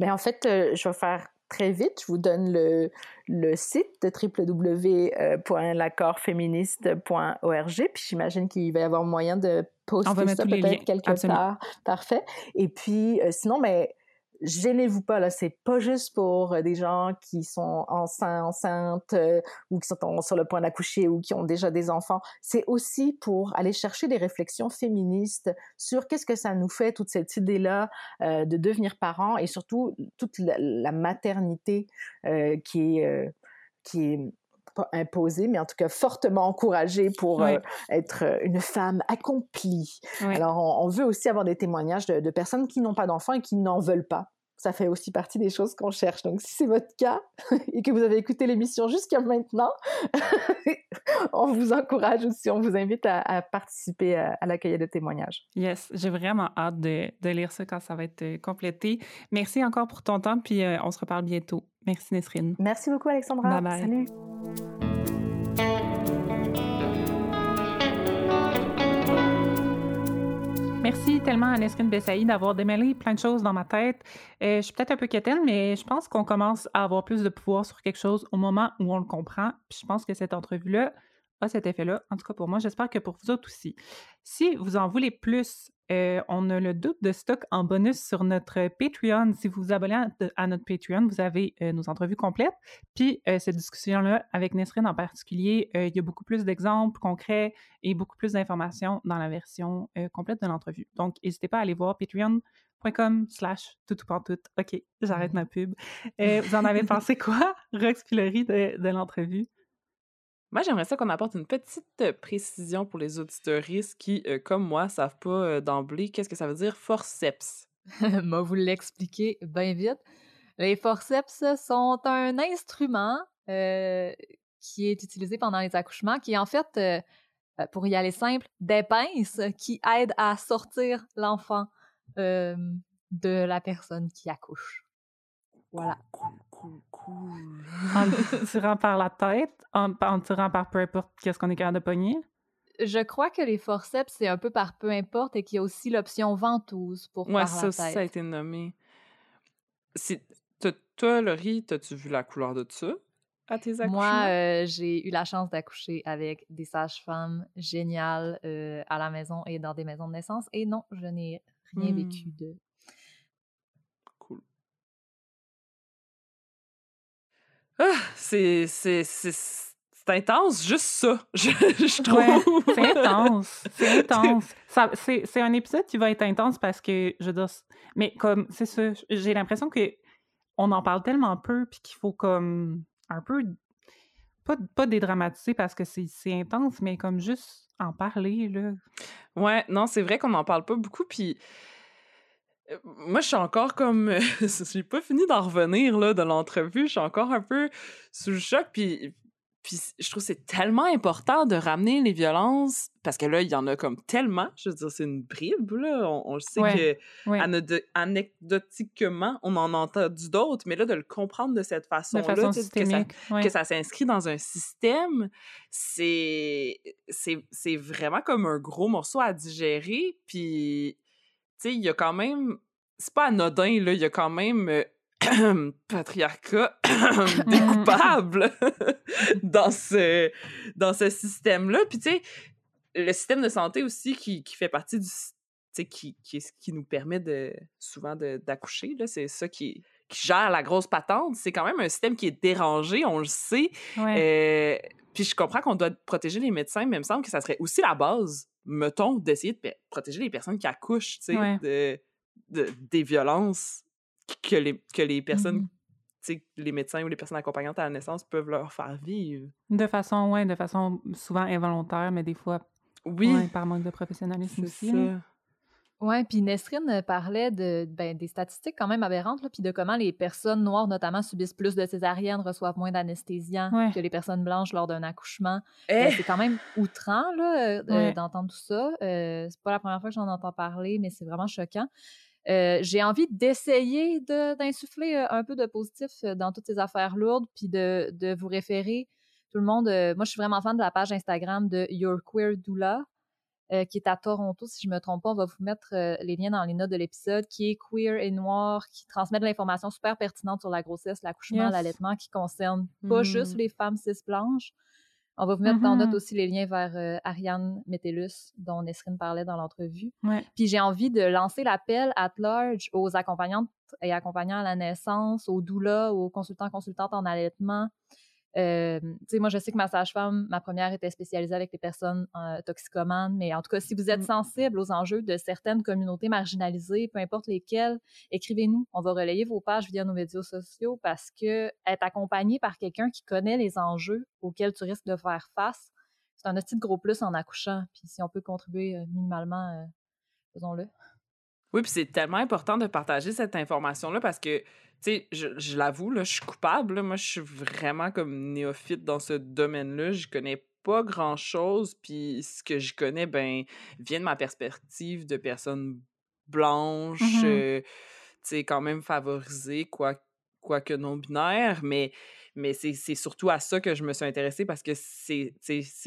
Bien, en fait, je vais faire très vite. Je vous donne le, le site de www.l'accordsféministe.org. Puis j'imagine qu'il va y avoir moyen de poster ça peut-être quelque part. Parfait. Et puis, euh, sinon, mais gênez-vous pas là, c'est pas juste pour euh, des gens qui sont enceintes, enceintes euh, ou qui sont sur le point d'accoucher ou qui ont déjà des enfants. C'est aussi pour aller chercher des réflexions féministes sur qu'est-ce que ça nous fait toute cette idée-là euh, de devenir parent et surtout toute la, maternité qui est qui est pas imposée, mais en tout cas fortement encouragée pour être une femme accomplie. Alors, on, veut aussi avoir des témoignages de personnes qui n'ont pas d'enfants et qui n'en veulent pas ça fait aussi partie des choses qu'on cherche. Donc, si c'est votre cas et que vous avez écouté l'émission jusqu'à maintenant, on vous encourage aussi, on vous invite à, participer à, l'accueil de témoignages. Yes, j'ai vraiment hâte de, lire ça quand ça va être euh, complété. Merci encore pour ton temps, puis euh, on se reparle bientôt. Merci Nesrine. Merci beaucoup Alexandra. Bye bye. Salut. Merci tellement à Nesrine Bessaï d'avoir démêlé plein de choses dans ma tête. Euh, je suis peut-être un peu quétaine, mais je pense qu'on commence à avoir plus de pouvoir sur quelque chose au moment où on le comprend. Puis je pense que cette entrevue-là a cet effet-là. En tout cas, pour moi, j'espère que pour vous autres aussi. Si vous en voulez plus euh, on a le doute de stock en bonus sur notre Patreon. Si vous vous abonnez à, notre Patreon, vous avez euh, nos entrevues complètes. Puis euh, cette discussion-là avec Nesrine en particulier, il y a beaucoup plus d'exemples concrets et beaucoup plus d'informations dans la version complète de l'entrevue. Donc, n'hésitez pas à aller voir patreon.com slash tout OK, j'arrête ma pub. vous en avez pensé quoi, Rox Pillory, de, de l'entrevue? Moi, j'aimerais ça qu'on apporte une petite précision pour les auditeuristes qui, euh, comme moi, savent pas euh, d'emblée qu'est-ce que ça veut dire forceps. Moi, vous l'expliquer bien vite. Les forceps sont un instrument qui est utilisé pendant les accouchements, qui est en fait euh, pour y aller simple, des pinces qui aident à sortir l'enfant de la personne qui accouche. Voilà. Cool. En tirant par la tête, en, en tirant par peu importe qu'est-ce qu'on est capable de pogner? Je crois que les forceps, c'est un peu par peu importe et qu'il y a aussi l'option ventouse pour Ouais, par ça la aussi, ça a été nommé. Toi, Laurie, t'as-tu vu la couleur de ça à tes accouchements? Moi, euh, j'ai eu la chance d'accoucher avec des sages-femmes géniales euh, à la maison et dans des maisons de naissance. Et non, je n'ai rien Hmm. vécu de. Ah, c'est, c'est, c'est, c'est intense, juste ça, je, je trouve. Ouais, c'est intense. C'est intense. Ça- C'est c'est un épisode qui va être intense parce que, je c- mais comme, c'est ça, j'ai l'impression que on en parle tellement peu, puis qu'il faut comme un peu, pas, pas dédramatiser parce que c'est c'est intense, mais comme juste en parler, là. Ouais, non, c'est vrai qu'on n'en parle pas beaucoup, puis moi, je suis encore comme... J'ai pas fini d'en revenir, là, de l'entrevue, je suis encore un peu sous le choc, puis... Puis je trouve que c'est tellement important de ramener les violences, parce que là, il y en a comme tellement, je veux dire, c'est une bribe, là, on, on le sait Ouais, que ouais. anecdotiquement, on en a entendu d'autres, mais là, de le comprendre de cette façon-là, façon que ça, ouais. ça s'inscrit dans un système, c'est vraiment comme un gros morceau à digérer. Puis, tu sais, il y a quand même. C'est pas anodin, là. Il y a quand même. euh, patriarcat découpable dans ce, dans ce système-là. Puis, tu sais, le système de santé aussi qui, qui fait partie du. qui, qui, est ce qui nous permet de, souvent d'accoucher. C'est ça qui, qui gère la grosse patente. C'est quand même un système qui est dérangé, on le sait. Ouais. Euh, puis je comprends qu'on doit protéger les médecins, mais il me semble que ça serait aussi la base, mettons, d'essayer de protéger les personnes qui accouchent, tu sais, Ouais. de, de- des violences que les, que les personnes, tu sais, les médecins ou les personnes accompagnantes à la naissance peuvent leur faire vivre. De façon, ouais, de façon souvent involontaire, mais des fois, Oui, ouais, par manque de professionnalisme aussi. Ouais, puis Nesrine euh, parlait de, ben, des statistiques quand même aberrantes, puis de comment les personnes noires, notamment, subissent plus de césariennes, reçoivent moins d'anesthésiants Ouais. que les personnes blanches lors d'un accouchement. Eh! Euh, c'est quand même outrant là, euh, Ouais. d'entendre tout ça. Euh, c'est pas la première fois que j'en entends parler, mais c'est vraiment choquant. Euh, j'ai envie d'essayer de- d'insuffler un peu de positif dans toutes ces affaires lourdes, puis de, de vous référer tout le monde. euh, moi, je suis vraiment fan de la page Instagram de Your Queer Doula, euh, qui est à Toronto, si je me trompe pas. On va vous mettre euh, les liens dans les notes de l'épisode, qui est queer et noir, qui transmet de l'information super pertinente sur la grossesse, l'accouchement, Yes. l'allaitement, qui concerne pas juste Mm. les femmes cis blanches. On va vous mettre en note Mhm. aussi les liens vers euh, Ariane Métellus, dont Nesrine parlait dans l'entrevue. Ouais. Puis j'ai envie de lancer l'appel at large aux accompagnantes et accompagnants à la naissance, aux doulas, aux consultants, consultantes en allaitement. Euh, tu sais, moi, je sais que ma sage-femme, ma première était spécialisée avec les personnes euh, toxicomanes, mais en tout cas, si vous êtes Mm. sensible aux enjeux de certaines communautés marginalisées, peu importe lesquelles, écrivez-nous. On va relayer vos pages via nos médias sociaux parce que être accompagné par quelqu'un qui connaît les enjeux auxquels tu risques de faire face, c'est un petit gros plus en accouchant. Puis si on peut contribuer euh, minimalement, euh, faisons-le. Oui, puis c'est tellement important de partager cette information-là parce que, tu sais, je, je l'avoue, là, je suis coupable. là. Moi, je suis vraiment comme néophyte dans ce domaine-là. Je connais pas grand-chose, puis ce que je connais, ben, vient de ma perspective de personne blanche, Mhm. euh, tu sais, quand même favorisée, quoi, quoique non-binaire, mais, mais c'est surtout à ça que je me suis intéressée parce que c'est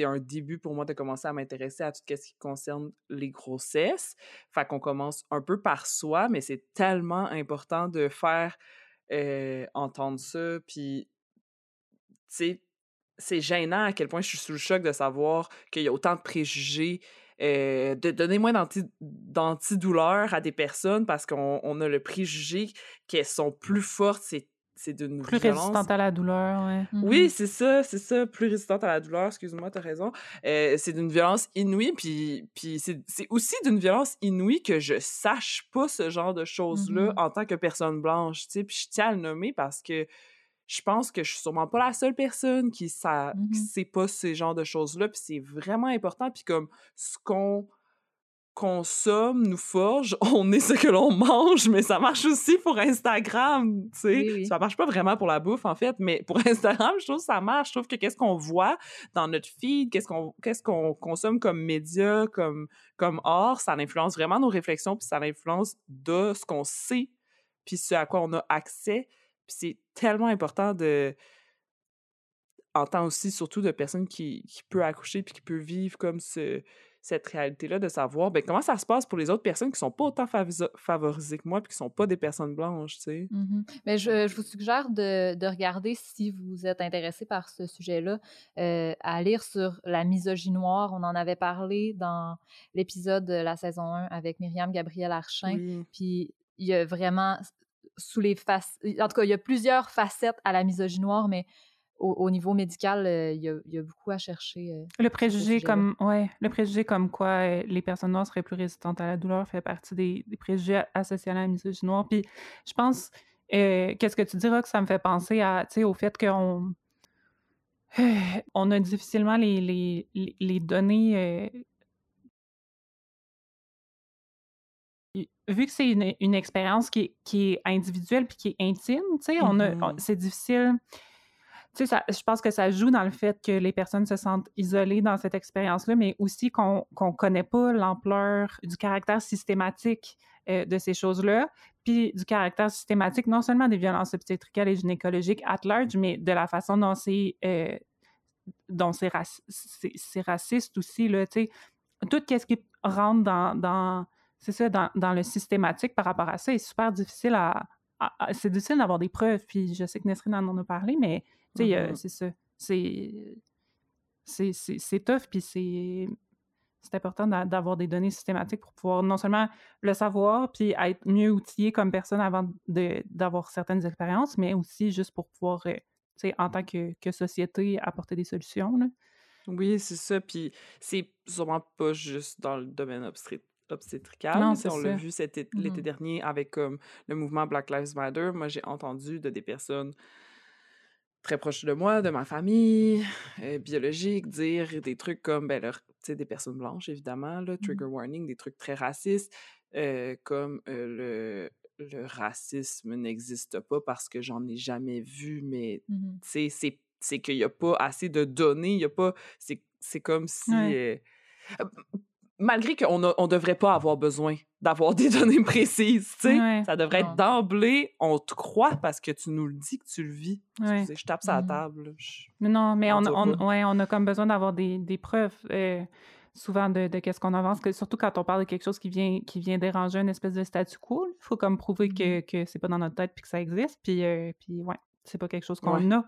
un début pour moi de commencer à m'intéresser à tout ce qui concerne les grossesses. Fait qu'on commence un peu par soi, mais c'est tellement important de faire euh, entendre ça. Puis, tu sais, c'est gênant à quel point je suis sous le choc de savoir qu'il y a autant de préjugés. euh, de donner moins d'anti- d'antidouleurs à des personnes parce qu'on on a le préjugé qu'elles sont plus fortes, c'est c'est d'une Plus violence résistante à la douleur, ouais. Mhm. oui, c'est ça, c'est ça, plus résistante à la douleur, excuse-moi, t'as raison. Euh, c'est d'une violence inouïe, puis, puis c'est c'est aussi d'une violence inouïe que je sache pas ce genre de choses-là Mhm. en tant que personne blanche, tu sais, puis je tiens à le nommer parce que je pense que je suis sûrement pas la seule personne qui, sa- qui Mhm. sait pas ces genres de choses-là, puis c'est vraiment important, puis comme ce qu'on consomme nous forge. On est ce que l'on mange, mais ça marche aussi pour Instagram, tu sais. Ça marche pas vraiment pour la bouffe, en fait, mais pour Instagram, je trouve que ça marche. Je trouve que qu'est-ce qu'on voit dans notre feed, qu'est-ce qu'on qu'est-ce qu'on consomme comme média, comme, comme art, ça influence vraiment nos réflexions, puis ça influence de ce qu'on sait, puis ce à quoi on a accès. Puis c'est tellement important de en temps aussi, surtout de personnes qui, qui peut accoucher puis qui peut vivre comme ce, cette réalité-là, de savoir ben, comment ça se passe pour les autres personnes qui sont pas autant favorisées que moi puis qui sont pas des personnes blanches, tu sais? Mais je, je, vous suggère de, de, regarder, si vous êtes intéressé par ce sujet-là, euh, à lire sur la misogynie noire. On en avait parlé dans l'épisode de la saison 1 avec Myriam Gabriel Archin. Puis il y a vraiment sous les faces... En tout cas, il y a plusieurs facettes à la misogynie noire, mais au, niveau médical, euh, il y, a beaucoup à chercher. Euh, le préjugé comme ouais, le préjugé comme quoi euh, les personnes noires seraient plus résistantes à la douleur fait partie des, préjugés associés à la misogynie noire. Puis je pense, qu'est-ce que tu diras que ça me fait penser à, au fait qu'on on a difficilement les, les, les données vu que c'est une, une, expérience qui est, qui est individuelle puis qui est intime, tu sais, on mm-hmm. c'est difficile tu sais, je pense que ça joue dans le fait que les personnes se sentent isolées dans cette expérience-là, mais aussi qu'on ne connaît pas l'ampleur du caractère systématique euh, de ces choses-là, puis du caractère systématique non seulement des violences obstétricales et gynécologiques at large, mais de la façon dont c'est euh, dont c'est, raciste aussi, là, tu sais. Tout ce qui rentre dans, dans c'est ça, dans, dans, le systématique par rapport à ça est super difficile à, c'est difficile d'avoir des preuves, puis je sais que Nesrine en a parlé, mais tu sais, euh, mm-hmm. c'est ça. C'est, c'est, tough, puis c'est, c'est important d'avoir des données systématiques pour pouvoir non seulement le savoir, puis être mieux outillé comme personne avant d'avoir certaines expériences, mais aussi juste pour pouvoir, euh, tu sais, en tant que, que, société, apporter des solutions. Là. Oui, c'est ça. Puis c'est sûrement pas juste dans le domaine obstétrical. Non, on l'a vu l'été mm-hmm. dernier avec comme le mouvement Black Lives Matter. Moi, j'ai entendu de des personnes très proches de moi, de ma famille euh, biologique, dire des trucs comme, ben, tu sais, des personnes blanches, évidemment, là, mmh trigger warning, des trucs très racistes, euh, comme euh, le, le racisme n'existe pas parce que j'en ai jamais vu, mais mmh c'est c'est qu'il n'y a pas assez de données, il y a pas, c'est comme si malgré qu'on ne on devrait pas avoir besoin d'avoir des données précises, tu sais. Ça devrait être d'emblée, on te croit parce que tu nous le dis, que tu le vis. je tape sur la mmh table. Non, mais on, on, ouais, on a comme besoin d'avoir des, des, preuves. Euh, souvent de, de qu'est-ce qu'on avance, que, surtout quand on parle de quelque chose qui vient, qui vient déranger une espèce de statu quo, il faut comme prouver que, mmh que c'est pas dans notre tête puis que ça existe, puis, euh, puis ouais, c'est pas quelque chose qu'on a.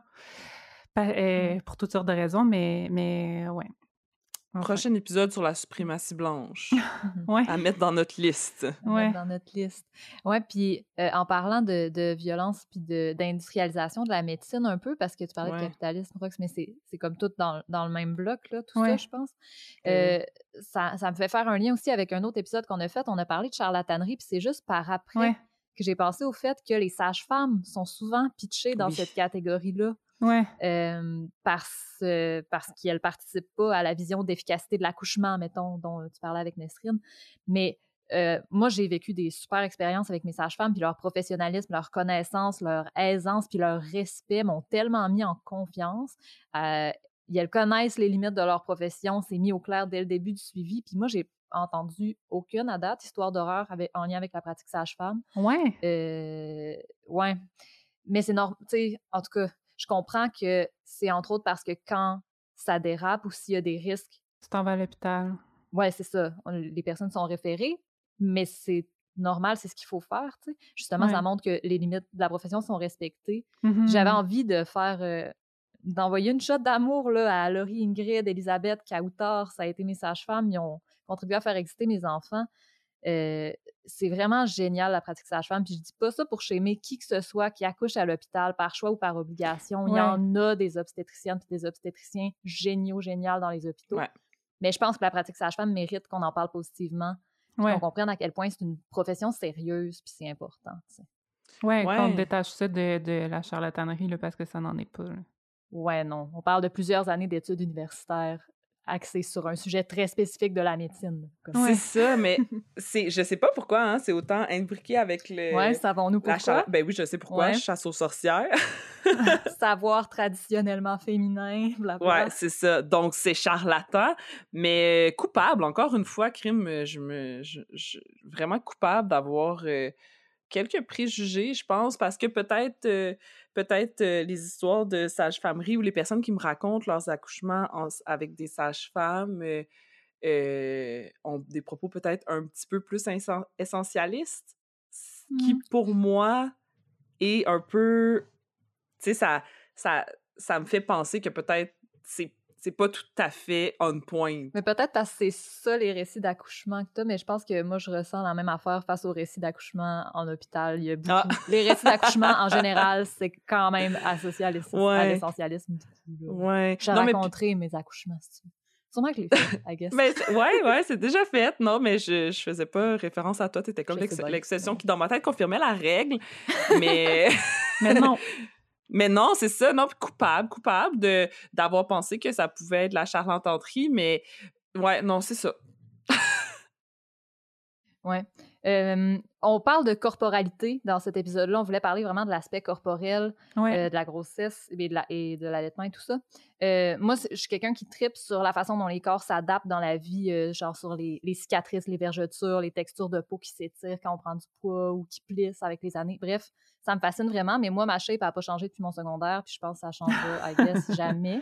Euh, mmh. pour toutes sortes de raisons, mais, mais ouais. Prochain épisode sur la suprématie blanche. ouais. À mettre dans notre liste. Ouais. dans notre liste. Ouais, puis euh, en parlant de, de violence puis d'industrialisation de, la médecine un peu, parce que tu parlais de capitalisme, mais c'est comme tout dans, dans, le même bloc, là, tout ça, je pense. Euh, ça, ça, me fait faire un lien aussi avec un autre épisode qu'on a fait. On a parlé de charlatanerie, puis c'est juste par après que j'ai pensé au fait que les sages-femmes sont souvent pitchées dans cette catégorie-là. Ouais. parce, parce qu'elles ne participent pas à la vision d'efficacité de l'accouchement, mettons, dont tu parlais avec Nesrine. Mais moi, j'ai vécu des super expériences avec mes sages-femmes, puis leur professionnalisme, leur connaissance, leur aisance, puis leur respect m'ont tellement mis en confiance. Euh, elles connaissent les limites de leur profession, c'est mis au clair dès le début du suivi. Puis moi, j'ai entendu aucune à date histoire d'horreur en lien avec la pratique sage-femme. Ouais. Euh, ouais. Mais c'est normal, tu sais, en tout cas, je comprends que c'est entre autres parce que quand ça dérape ou s'il y a des risques. Tu t'en vas à l'hôpital. Oui, c'est ça. les personnes sont référées, mais c'est normal, c'est ce qu'il faut faire. Justement, ça montre que les limites de la profession sont respectées. Mmh J'avais envie de faire. Euh, d'envoyer une shot d'amour à Laurie, Ingrid, Elisabeth, Kautar, ça a été mes sages-femmes, ils ont contribué à faire exister mes enfants. Euh, c'est vraiment génial la pratique sage-femme. Puis je dis pas ça pour chémer qui que ce soit qui accouche à l'hôpital par choix ou par obligation. Il y en a des obstétriciennes et des obstétriciens géniaux, géniaux dans les hôpitaux. Mais je pense que la pratique sage-femme mérite qu'on en parle positivement. Qu'on comprenne à quel point c'est une profession sérieuse puis c'est important. Oui, qu'on détache ça de, la charlatanerie là, parce que ça n'en est pas. Ouais, non. On parle de plusieurs années d'études universitaires axé sur un sujet très spécifique de la médecine. C'est ça, mais c'est, je sais pas pourquoi, hein, c'est autant imbriqué avec le. Ouais, savons-nous pourquoi? Ben oui, je sais pourquoi, chasse aux sorcières. Savoir traditionnellement féminin, blablabla. Ouais, c'est ça. Donc, c'est charlatan, mais coupable, encore une fois, crime, je me. Je, vraiment coupable d'avoir. Euh, quelques préjugés, je pense, parce que peut-être euh, peut-être euh, les histoires de sage-famerie ou les personnes qui me racontent leurs accouchements avec des sages-femmes euh, ont des propos peut-être un petit peu plus essentialistes, qui mmh. pour moi est un peu, tu sais, ça, ça, ça me fait penser que peut-être c'est c'est pas tout à fait on point. Mais peut-être parce que c'est ça les récits d'accouchement que t'as, mais je pense que moi, je ressens la même affaire face aux récits d'accouchement en hôpital. Il y a ah! Les récits d'accouchement, en général, c'est quand même associé à l'essentialisme. Ouais. J'ai rencontré mes accouchements, Sûrement que les fait, I guess. mais ouais, ouais, c'est déjà fait. Non, mais je, je faisais pas référence à toi. T'étais comme l'exception qui, dans ma tête, confirmait la règle. mais... mais non. Mais non, c'est ça, non, coupable, coupable de d'avoir pensé que ça pouvait être la charlatanerie, mais ouais, non, c'est ça. Ouais. on parle de corporalité dans cet épisode-là. On voulait parler vraiment de l'aspect corporel, euh, de la grossesse et de, la, et de l'allaitement et tout ça. Euh, moi, je suis quelqu'un qui tripe sur la façon dont les corps s'adaptent dans la vie, euh, genre sur les, les, cicatrices, les vergetures, les textures de peau qui s'étirent quand on prend du poids ou qui plissent avec les années. Bref, ça me fascine vraiment, mais moi, ma shape n'a pas changé depuis mon secondaire, puis je pense que ça changera, I guess, jamais.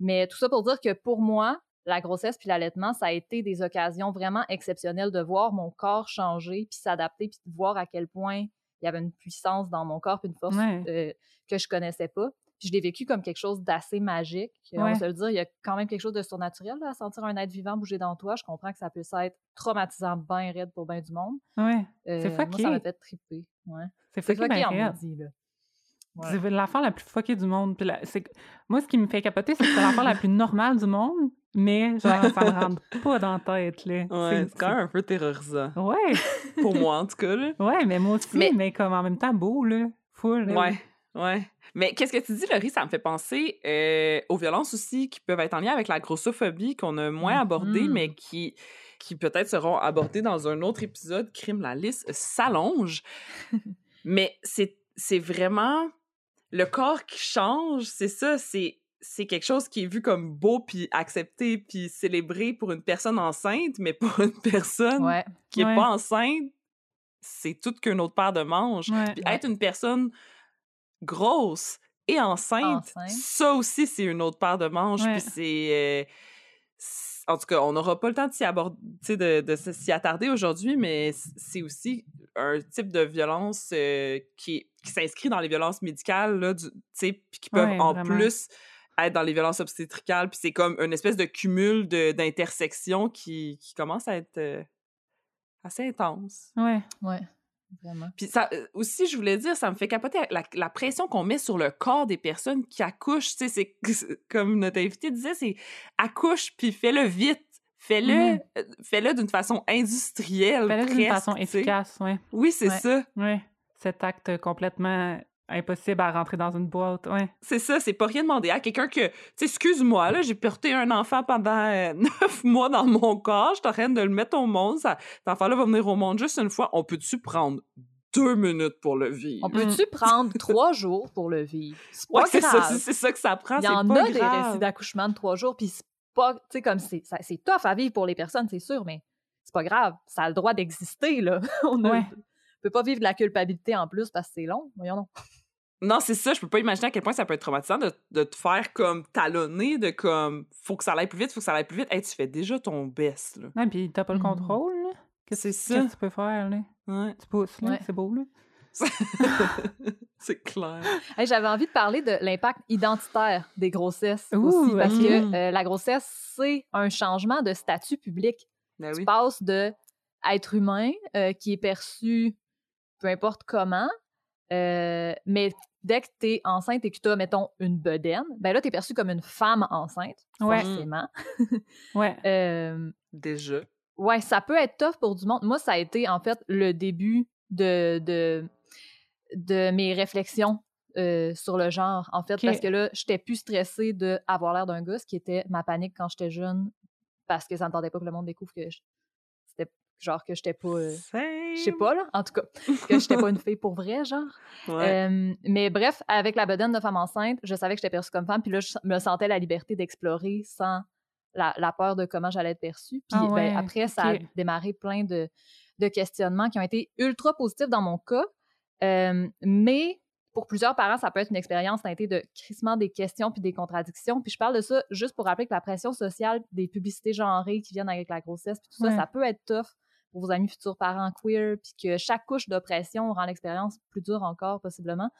Mais tout ça pour dire que pour moi, la grossesse puis l'allaitement, ça a été des occasions vraiment exceptionnelles de voir mon corps changer, puis s'adapter, puis de voir à quel point il y avait une puissance dans mon corps, puis une force euh, que je connaissais pas. Puis je l'ai vécu comme quelque chose d'assez magique. On se le dire, il y a quand même quelque chose de surnaturel à sentir un être vivant bouger dans toi. Je comprends que ça peut être traumatisant, bien raide pour bien du monde. Ouais. c'est euh, Moi, ça m'a fait triper. Ouais. C'est fucké, ben raide. Dit, là. C'est l'affaire la plus fuckée du monde. Puis Moi, ce qui me fait capoter, c'est que c'est l'affaire la plus normale du monde, mais genre, ça me rentre pas dans la tête. Là. Ouais, c'est quand même un peu terrorisant. Ouais. Pour moi, en tout cas. Là. Ouais, mais moi aussi, mais, comme en même temps beau, là. Full. Ouais. Ouais. Mais qu'est-ce que tu dis, Laurie? Ça me fait penser euh, aux violences aussi qui peuvent être en lien avec la grossophobie qu'on a moins abordées, mais mm-hmm. qui, qui peut-être seront abordées dans un autre épisode. Crime, la liste s'allonge. mais c'est vraiment le corps qui change, c'est ça, c'est c'est quelque chose qui est vu comme beau puis accepté puis célébré pour une personne enceinte, mais pour une personne qui est pas enceinte, c'est tout qu'une autre paire de manches. puis être une personne grosse et enceinte, ça aussi, c'est une autre paire de manches. Puis c'est. Euh, en tout cas, on n'aura pas le temps de s'y aborder, de, de s'y attarder aujourd'hui, mais c'est aussi un type de violence euh, qui, qui s'inscrit dans les violences médicales, là, du, qui peuvent en plus être dans les violences obstétricales. Puis c'est comme une espèce de cumul d'intersections qui, qui commence à être euh, assez intense. Ouais. Ouais. Vraiment. Puis ça, euh, aussi, je voulais dire, ça me fait capoter la, pression qu'on met sur le corps des personnes qui accouchent. Tu sais, c'est comme notre invité disait, c'est accouche puis fais-le vite. Fais-le euh, fais-le d'une façon industrielle. Fais-le d'une façon efficace, oui. Oui, c'est ça. Oui. Cet acte complètement impossible à rentrer dans une boîte, ouais. C'est ça, c'est pas rien demander à quelqu'un que, tu sais, excuse-moi, là, j'ai porté un enfant pendant euh, neuf mois dans mon corps, je suis en train de le mettre au monde, ça, cet enfant-là va venir au monde juste une fois, on peut-tu prendre deux minutes pour le vivre? On peut-tu prendre trois jours pour le vivre? C'est pas c'est ça, c'est ça que ça prend, Il y en a des récits d'accouchement de trois jours, puis c'est pas, tu sais, comme c'est, c'est tough à vivre pour les personnes, c'est sûr, mais c'est pas grave, ça a le droit d'exister, là. on a, peut pas vivre de la culpabilité en plus parce que c'est long, voyons non. Non, c'est ça, je peux pas imaginer à quel point ça peut être traumatisant de, de, te faire comme talonner, de comme faut que ça aille plus vite, faut que ça aille plus vite. Hey, tu fais déjà ton best, là. Ouais, puis t'as pas le mmh. contrôle, là. C'est ça. Qu'est-ce que tu peux faire, là? Ouais. Tu pousses, là, c'est beau, là. c'est clair. Hey, J'avais envie de parler de l'impact identitaire des grossesses aussi, parce que mmh. euh, la grossesse, c'est un changement de statut public. Ben tu passes de être humain, euh, qui est perçu peu importe comment, euh, mais dès que tu es enceinte et que tu as, mettons, une bedaine, ben là, tu es perçue comme une femme enceinte, forcément. ouais. Euh, Déjà. Ouais, ça peut être tough pour du monde. Moi, ça a été, en fait, le début de, de, de mes réflexions euh, sur le genre, en fait, parce que là, j'étais plus stressée d'avoir l'air d'un gars, ce qui était ma panique quand j'étais jeune, parce que ça n'entendait pas que le monde découvre que c'était genre que j'étais pas euh, je sais pas là en tout cas que j'étais pas une fille pour vrai genre. Mais bref avec la bedaine de femme enceinte je savais que j'étais perçue comme femme puis là je me sentais la liberté d'explorer sans la, peur de comment j'allais être perçue. Puis ah ben, après ça a démarré plein de, de, questionnements qui ont été ultra positifs dans mon cas. Mais pour plusieurs parents, ça peut être une expérience teintée de crissement des questions puis des contradictions. Puis je parle de ça juste pour rappeler que la pression sociale des publicités genrées qui viennent avec la grossesse, puis tout ça, ça peut être tough pour vos amis futurs parents queer, puis que chaque couche d'oppression rend l'expérience plus dure encore, possiblement.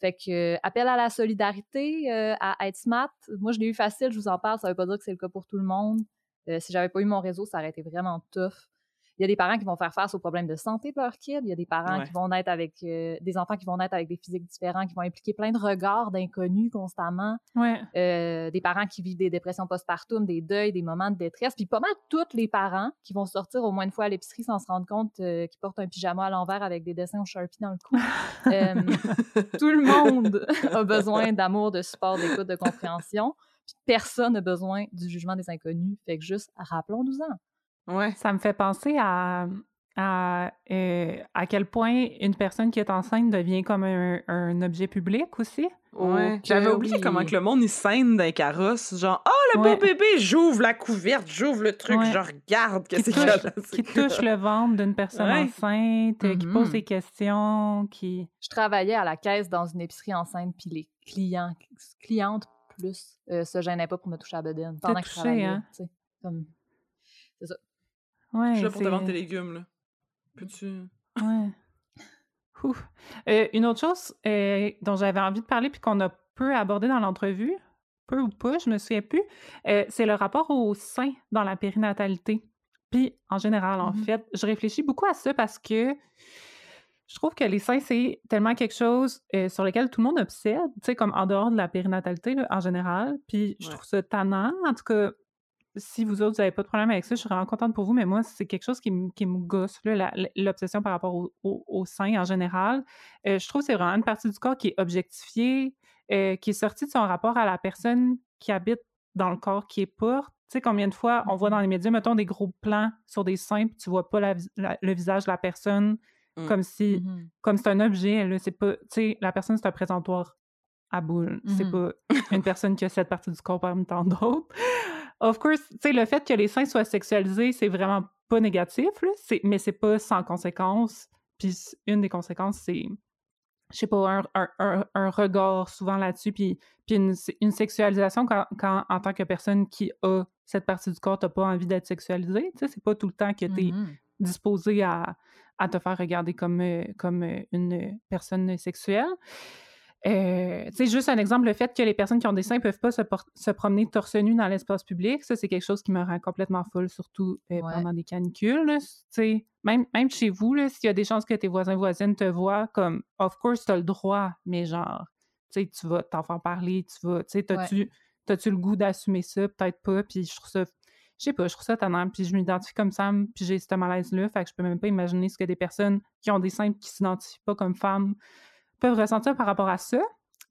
Fait que, appel à la solidarité, euh, à être smart. Moi, je l'ai eu facile, je vous en parle, ça veut pas dire que c'est le cas pour tout le monde. Euh, si j'avais pas eu mon réseau, ça aurait été vraiment tough. Il y a des parents qui vont faire face aux problèmes de santé de leur kid. Il y a des parents qui vont naître avec euh, des enfants qui vont naître avec des physiques différents, qui vont impliquer plein de regards d'inconnus constamment. Euh, des parents qui vivent des dépressions postpartum, des deuils, des moments de détresse. Puis pas mal tous les parents qui vont sortir au moins une fois à l'épicerie sans se rendre compte euh, qu'ils portent un pyjama à l'envers avec des dessins au Sharpie dans le cou. tout le monde a besoin d'amour, de support, d'écoute, de compréhension. Puis personne n'a besoin du jugement des inconnus. Fait que juste rappelons-nous-en. Ouais. Ça me fait penser à, à, euh, à quel point une personne qui est enceinte devient comme un, un objet public aussi. Ouais. J'avais oublié comment que le monde il scène dans les carrosses. Genre, oh le beau bébé, j'ouvre la couverte, j'ouvre le truc, je regarde que c'est Qui touche le ventre d'une personne enceinte, qui pose mm-hmm. des questions, qui. Je travaillais à la caisse dans une épicerie enceinte, puis les clients, clientes plus, euh, se gênaient pas pour me toucher à la bedaine pendant que je travaillais. Hein? Comme... Ouais, je suis là pour te vendre tes légumes, là. Peux-tu... Ouais. Euh, une autre chose euh, dont j'avais envie de parler puis qu'on a peu abordé dans l'entrevue, peu ou pas, je me souviens plus, euh, c'est le rapport au sein dans la périnatalité. Puis, en général, en mmh fait, je réfléchis beaucoup à ça parce que je trouve que les seins, c'est tellement quelque chose sur lequel tout le monde obsède, tu sais, comme en dehors de la périnatalité, en général. Puis, je trouve ça tannant. En tout cas, si vous autres, vous n'avez pas de problème avec ça, je suis vraiment contente pour vous, mais moi, c'est quelque chose qui, me gosse, l'obsession par rapport au, sein en général. Euh, je trouve que c'est vraiment une partie du corps qui est objectifiée, euh, qui est sortie de son rapport à la personne qui habite dans le corps qui est porte. Tu sais, combien de fois on voit dans mm-hmm. les médias, mettons, des gros plans sur des seins, puis tu vois pas le visage de la personne mm. comme si, mm-hmm. comme c'est un objet, c'est pas, tu sais, la personne, c'est un présentoir à boule. C'est mm-hmm. pas une personne qui a cette partie du corps parmi tant d'autres. Of course, tu le fait que les seins soient sexualisés, c'est vraiment pas négatif, là, mais c'est pas sans conséquence. Puis une des conséquences, c'est, je sais pas, un, regard souvent là-dessus, puis, puis une, sexualisation quand, en tant que personne qui a cette partie du corps, t'as pas envie d'être sexualisé. Tu sais, c'est pas tout le temps que t'es mm disposé à, à, te faire regarder comme, euh, comme euh, une personne sexuelle. Euh, c'est juste un exemple, le fait que les personnes qui ont des seins ne peuvent pas se, promener torse nu dans l'espace public, ça, c'est quelque chose qui me rend complètement folle, surtout euh, pendant des canicules. Même, même chez vous, s'il y a des chances que tes voisins voisines te voient, comme, of course, tu as le droit, mais genre, tu vas t'en faire parler, tu vas, tu sais, t'as-tu le goût d'assumer ça? Peut-être pas, puis je trouve ça je sais pas, je trouve ça tannant, puis je m'identifie comme femme, puis j'ai ce malaise-là, fait que je peux même pas imaginer ce que des personnes qui ont des seins qui s'identifient pas comme femmes peuvent ressentir par rapport à ça.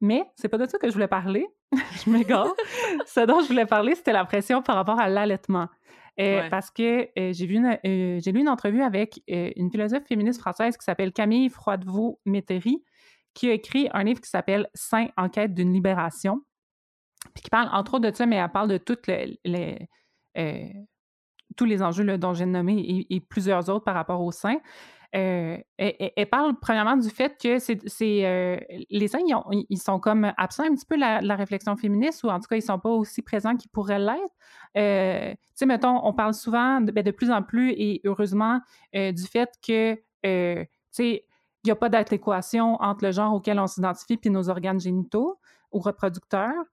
Mais c'est pas de ça que je voulais parler. je m'égare. ce dont je voulais parler, c'était la pression par rapport à l'allaitement. Euh, parce que euh, j'ai vu euh, j'ai lu une entrevue avec une philosophe féministe française qui s'appelle Camille Froidevaux-Métairie, qui a écrit un livre qui s'appelle Saint en quête d'une libération, puis qui parle entre autres de ça, mais elle parle de toutes les, tous les enjeux dont j'ai nommé et, et, plusieurs autres par rapport au sein. Euh, elle, parle premièrement du fait que c'est, euh, les seins, ils, sont comme absents un petit peu de la, réflexion féministe, ou en tout cas, ils ne sont pas aussi présents qu'ils pourraient l'être. Euh, tu sais, mettons, on parle souvent, de, ben, plus en plus, et heureusement, du fait que, tu sais, il n'y a pas d'adéquation entre le genre auquel on s'identifie puis nos organes génitaux ou reproducteurs.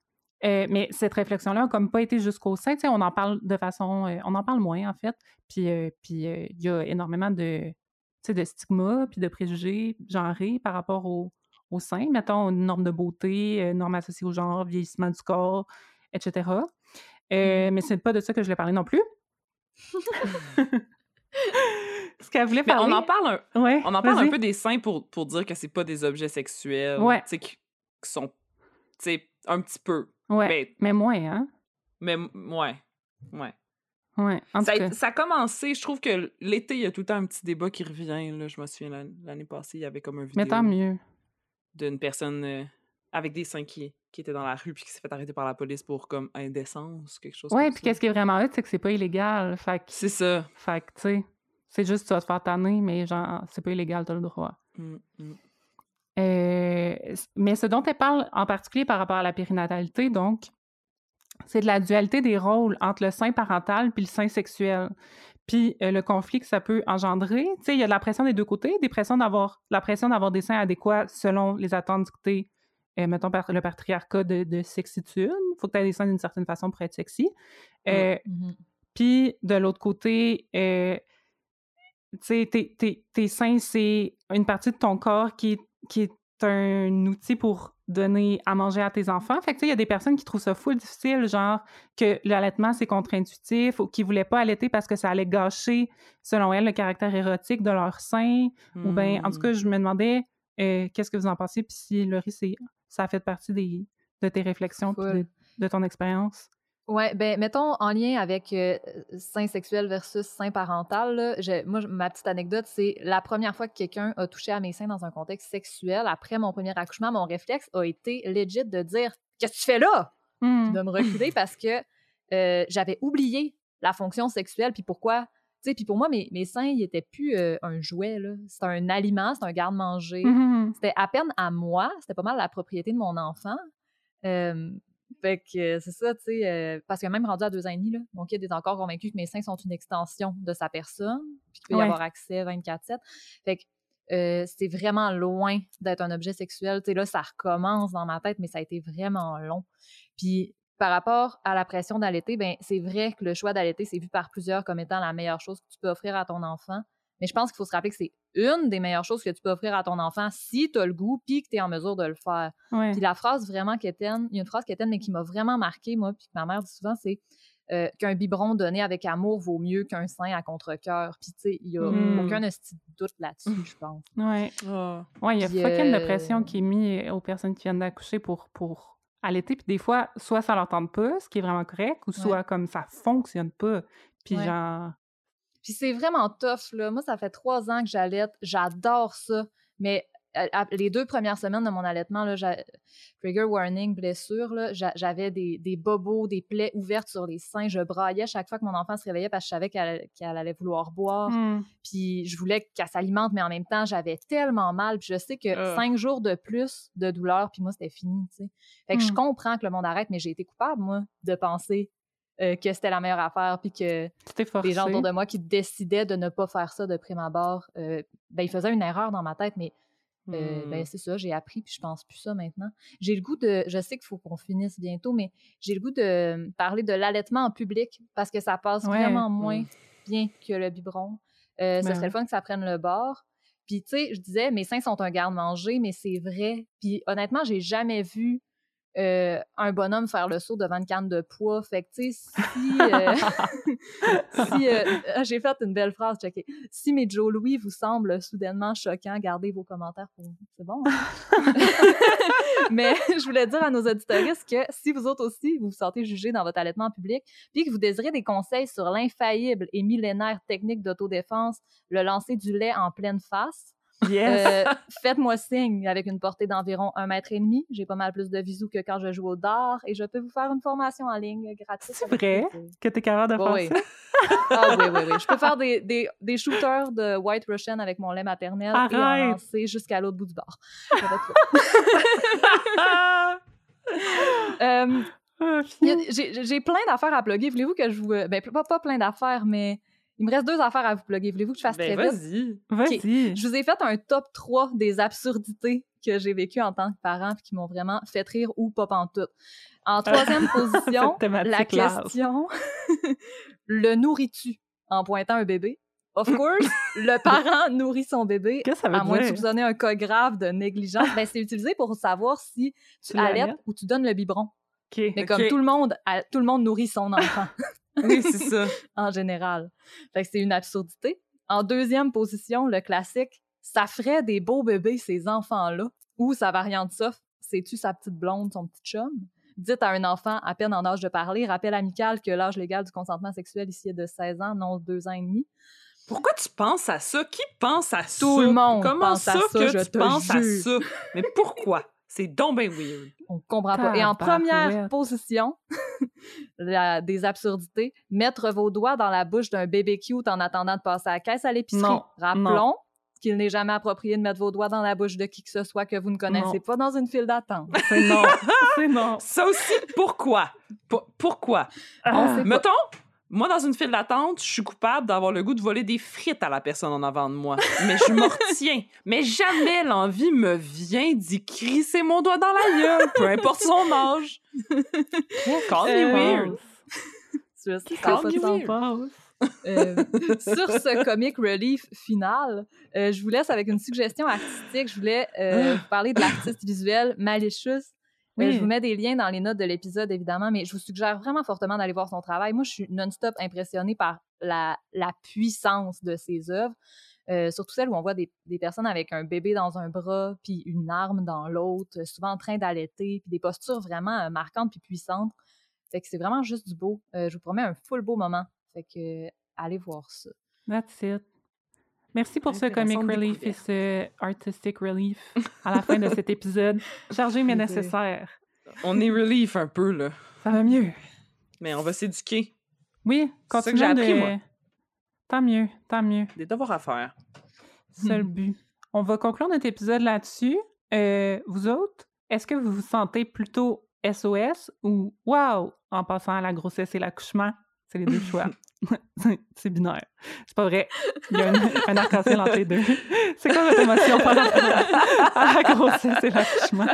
mais cette réflexion-là n'a comme pas été jusqu'au sein. On en parle de façon... on en parle moins, en fait. Puis puis il y a énormément de de stigmas puis de préjugés genrés par rapport au, au sein. Mettons, une norme de beauté, une norme associée au genre, vieillissement du corps, etc. Euh, mmh. mais c'est pas de ça que je voulais parler non plus. Ce qu'elle voulait parler. on en parle un, on en parle un peu des seins pour, pour dire que c'est pas des objets sexuels. Ouais. Qui, qui sont, un petit peu. Ouais. Mais, mais moins, hein? Mais, ouais. Ouais. Ouais, en ça, tout cas. ça a commencé, je trouve que l'été, il y a tout le temps un petit débat qui revient. Là. Je me souviens, l'an- l'année passée, il y avait comme un vidéo Mais tant mieux. d'une personne euh, avec des seins qui, qui était dans la rue puis qui s'est fait arrêter par la police pour comme indécence, quelque chose Ouais, comme puis qu'est-ce qui est vraiment hot, c'est que c'est pas illégal. Fait que, C'est ça. fait que, tu sais, c'est juste tu vas te faire tanner, mais genre, c'est pas illégal, t'as le droit. Mm, mm. Euh, mais ce dont elle parle en particulier par rapport à la périnatalité, donc, c'est de la dualité des rôles entre le sein parental puis le sein sexuel. Puis euh, le conflit que ça peut engendrer. Tu sais, il y a de la pression des deux côtés, des pressions d'avoir, la pression d'avoir des seins adéquats selon les attentes dictées, euh, mettons, par le patriarcat de, de sexitude. Il faut que tu aies des seins d'une certaine façon pour être sexy. Euh, Mhm. puis de l'autre côté, euh, tu sais, tes, tes- tes seins, c'est une partie de ton corps qui, est- qui est un outil pour donner à manger à tes enfants. Fait que tu sais, il y a des personnes qui trouvent ça full difficile, genre que l'allaitement, c'est contre-intuitif ou qui voulaient pas allaiter parce que ça allait gâcher, selon elles, le caractère érotique de leur sein. Ou bien, en tout cas, je me demandais euh, qu'est-ce que vous en pensez, puis si, Laurie, ça a fait partie des, de tes réflexions, de ton expérience? Ouais, ben mettons en lien avec euh, sein sexuel versus sein parental. là, moi, ma petite anecdote, c'est la première fois que quelqu'un a touché à mes seins dans un contexte sexuel après mon premier accouchement, mon réflexe a été legit de dire qu'est-ce que tu fais là, Hmm. de me reculer parce que euh, j'avais oublié la fonction sexuelle puis pourquoi. Tu sais, puis pour moi, mes, mes seins, ils étaient plus euh, un jouet, là. C'était un aliment, c'était un garde-manger. Mhm. C'était à peine à moi, c'était pas mal la propriété de mon enfant. Euh, fait que c'est ça, tu sais, euh, parce que même rendu à deux ans et demi, là, mon kid est encore convaincu que mes seins sont une extension de sa personne, puis qu'il peut y avoir accès 24-7. Fait que euh, c'est vraiment loin d'être un objet sexuel. Tu sais, là, ça recommence dans ma tête, mais ça a été vraiment long. Puis par rapport à la pression d'allaiter, ben c'est vrai que le choix d'allaiter, c'est vu par plusieurs comme étant la meilleure chose que tu peux offrir à ton enfant. Mais je pense qu'il faut se rappeler que c'est une des meilleures choses que tu peux offrir à ton enfant si tu as le goût puis que tu es en mesure de le faire. Ouais. Puis la phrase vraiment qu'Étienne, il y a une phrase qu'Étienne, mais qui m'a vraiment marqué, moi, puis que ma mère dit souvent, c'est euh, qu'un biberon donné avec amour vaut mieux qu'un sein à contre-cœur. Puis, tu sais, il n'y a Mm. aucun doute là-dessus, je pense. Ouais. Ah. Ouais, il y a Puis, fucking de euh, pression qui est mise aux personnes qui viennent d'accoucher pour, pour allaiter. Puis des fois, soit ça leur tente pas, ce qui est vraiment correct, ou soit comme ça fonctionne pas. Puis Ouais. genre, Puis c'est vraiment tough, là. Moi, ça fait trois ans que j'allaite. J'adore ça. Mais euh, à- les deux premières semaines de mon allaitement, là, trigger warning, blessure, j'avais des, des bobos, des plaies ouvertes sur les seins. Je braillais chaque fois que mon enfant se réveillait parce que je savais qu'elle allait vouloir boire. hmm, Puis je voulais qu'elle s'alimente, mais en même temps, j'avais tellement mal. Puis je sais que Ah. cinq jours de plus de douleur, puis moi, c'était fini, tu sais. Fait que je Mm. comprends que le monde arrête, mais j'ai été coupable, moi, de penser euh, que c'était la meilleure affaire, puis que les gens autour de moi qui décidaient de ne pas faire ça de prime abord, euh, ben, ils faisaient une erreur dans ma tête, mais euh, Hmm. ben, c'est ça, j'ai appris, puis je pense plus ça maintenant. J'ai le goût de, je sais qu'il faut qu'on finisse bientôt, mais j'ai le goût de parler de l'allaitement en public parce que ça passe Ouais. vraiment moins bien que le biberon. Ça Ben serait ouais. le fun que ça prenne le bord. Puis, tu sais, je disais, mes seins sont un garde-manger, mais c'est vrai. Puis, honnêtement, j'ai jamais vu euh, un bonhomme faire le saut devant une canne de poids. Fait que, tu sais, si. euh, si euh, ah, j'ai fait une belle phrase, checké. Si mes Joe Louis vous semblent soudainement choquants, gardez vos commentaires pour vous. C'est bon. hein? Mais je voulais dire à nos auditoristes que si vous autres aussi, vous vous sentez jugé dans votre allaitement en public, puis que vous désirez des conseils sur l'infaillible et millénaire technique d'autodéfense, le lancer du lait en pleine face, Yes! euh, faites-moi signe avec une portée d'environ un mètre et demi. J'ai pas mal plus de visous que quand je joue au dard et je peux vous faire une formation en ligne gratuite. C'est vrai? que t'es capable de faire oui. ça? Ah oui, oui, oui. Je peux faire des, des, des shooters de White Russian avec mon lait maternel et en Arrête! lancer jusqu'à l'autre bout du a- fiu. J'ai plein d'affaires à plugger. Voulez-vous que je vous... Ben, pas, pas plein d'affaires, mais il me reste deux affaires à vous plugger. Voulez-vous que je fasse Ben, très vite? vas-y. Vas-y. Je vous ai fait un top 3 des absurdités que j'ai vécues en tant que parent puis qui m'ont vraiment fait rire ou pas pantoute. En troisième position, la question le nourris-tu en pointant un bébé? Of course, le parent nourrit son bébé. Qu'est-ce que ça veut À moins de dire? soupçonner un cas grave de négligence, ben, c'est utilisé pour savoir si tu Tu allaites ou tu donnes le biberon. Mais comme tout le monde, tout le monde nourrit son enfant Oui, c'est ça. en général. Fait que c'est une absurdité. En deuxième position, le classique, ça ferait des beaux bébés, ces enfants-là. Ou sa variante ça, c'est-tu sa petite blonde, son petit chum? dites à un enfant à peine en âge de parler, rappel amical que l'âge légal du consentement sexuel ici est de 16 ans, non 2 ans et demi. Pourquoi tu penses à ça? Qui pense à ça? Tout le monde Comment pense ça, à ça, que je tu te penses à ça? Mais pourquoi? C'est donc bien weird. On comprend pas. Et en première position, la- des absurdités, mettre vos doigts dans la bouche d'un bébé cute en attendant de passer à la caisse à l'épicerie. Rappelons qu'il n'est jamais approprié de mettre vos doigts dans la bouche de qui que ce soit que vous ne connaissez Non. pas dans une file d'attente. C'est non. C'est non. Ça aussi, pourquoi? Pour- pourquoi? Pas. Moi, dans une file d'attente, je suis coupable d'avoir le goût de voler des frites à la personne en avant de moi. Mais je m'en retiens. Mais jamais l'envie me vient d'y crisser mon doigt dans la gueule, peu importe son âge. Call me Euh, weird. Tu ça Call me weird. Euh, sur ce comic relief final, euh, je vous laisse avec une suggestion artistique. Je voulais euh, vous parler de l'artiste visuel Malicious. Oui. je vous mets des liens dans les notes de l'épisode, évidemment, mais je vous suggère vraiment fortement d'aller voir son travail. Moi, je suis non-stop impressionnée par la, la puissance de ses œuvres. Euh, surtout celles où on voit des, des personnes avec un bébé dans un bras, puis une arme dans l'autre, souvent en train d'allaiter, puis des postures vraiment euh, marquantes puis puissantes. Fait que c'est vraiment juste du beau. Euh, je vous promets un full beau moment. Fait que allez voir ça. That's it. Merci pour ce comic relief et ce artistic relief à la fin de cet épisode. Chargé mais nécessaire. On est relief un peu, là. Ça va mieux. Mais on va s'éduquer. Oui, C'est ça que j'ai appris, de... moi. Tant mieux, tant mieux. Des devoirs à faire. C'est le but. On va conclure notre épisode là-dessus. Euh, vous autres, est-ce que vous vous sentez plutôt SOS ou Wow en passant à la grossesse et l'accouchement? C'est les deux choix. c'est binaire. C'est pas vrai. Il y a un, un arc-en-ciel entre les deux. C'est quoi votre émotion par rapport à la grossesse et l'accouchement?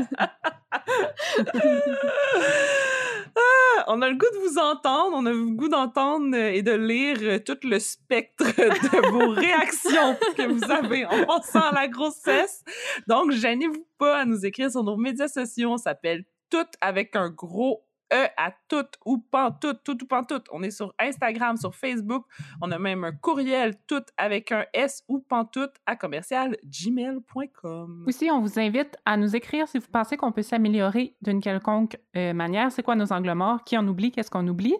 Ah, on a le goût de vous entendre, on a le goût d'entendre et de lire tout le spectre de vos réactions que vous avez en pensant à la grossesse. Donc, gênez-vous pas à nous écrire sur nos médias sociaux. On s'appelle Toutes avec un gros E à tout ou pantoute, tout ou pantoute. On est sur Instagram, sur Facebook. On a même un courriel tout avec un S ou pantoute à commercial gmail.com. Aussi, on vous invite à nous écrire si vous pensez qu'on peut s'améliorer d'une quelconque euh, manière. C'est quoi nos angles morts? Qui en oublie? Qu'est-ce qu'on oublie?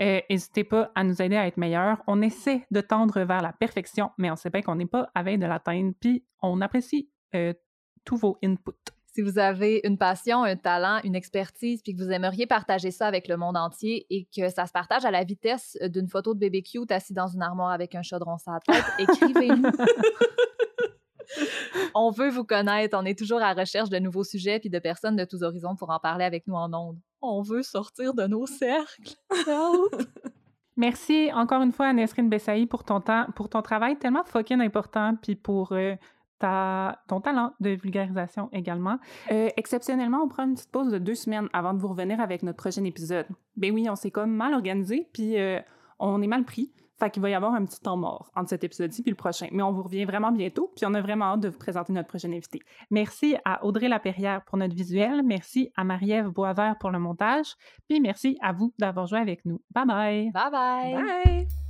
Euh, N'hésitez pas à nous aider à être meilleurs. On essaie de tendre vers la perfection, mais on sait bien qu'on n'est pas à veille de l'atteindre. Puis on apprécie euh, tous vos inputs. Si vous avez une passion, un talent, une expertise, puis que vous aimeriez partager ça avec le monde entier et que ça se partage à la vitesse d'une photo de bébé cute assis dans une armoire avec un chaudron sur la tête, écrivez-nous. on veut vous connaître. On est toujours à la recherche de nouveaux sujets puis de personnes de tous horizons pour en parler avec nous en ondes. On veut sortir de nos cercles. Merci encore une fois à Nesrine Bessaï pour ton temps, pour ton travail tellement fucking important, puis pour euh, ta, ton talent de vulgarisation également. Euh, exceptionnellement, on prend une petite pause de deux semaines avant de vous revenir avec notre prochain épisode. Ben oui, on s'est comme mal organisé, puis euh, on est mal pris. Fait qu'il va y avoir un petit temps mort entre cet épisode-ci puis le prochain. Mais on vous revient vraiment bientôt, puis on a vraiment hâte de vous présenter notre prochain invité. Merci à Audrey Lapierrière pour notre visuel, merci à Marie-Ève Boisvert pour le montage, puis merci à vous d'avoir joué avec nous. Bye bye! Bye bye! Bye!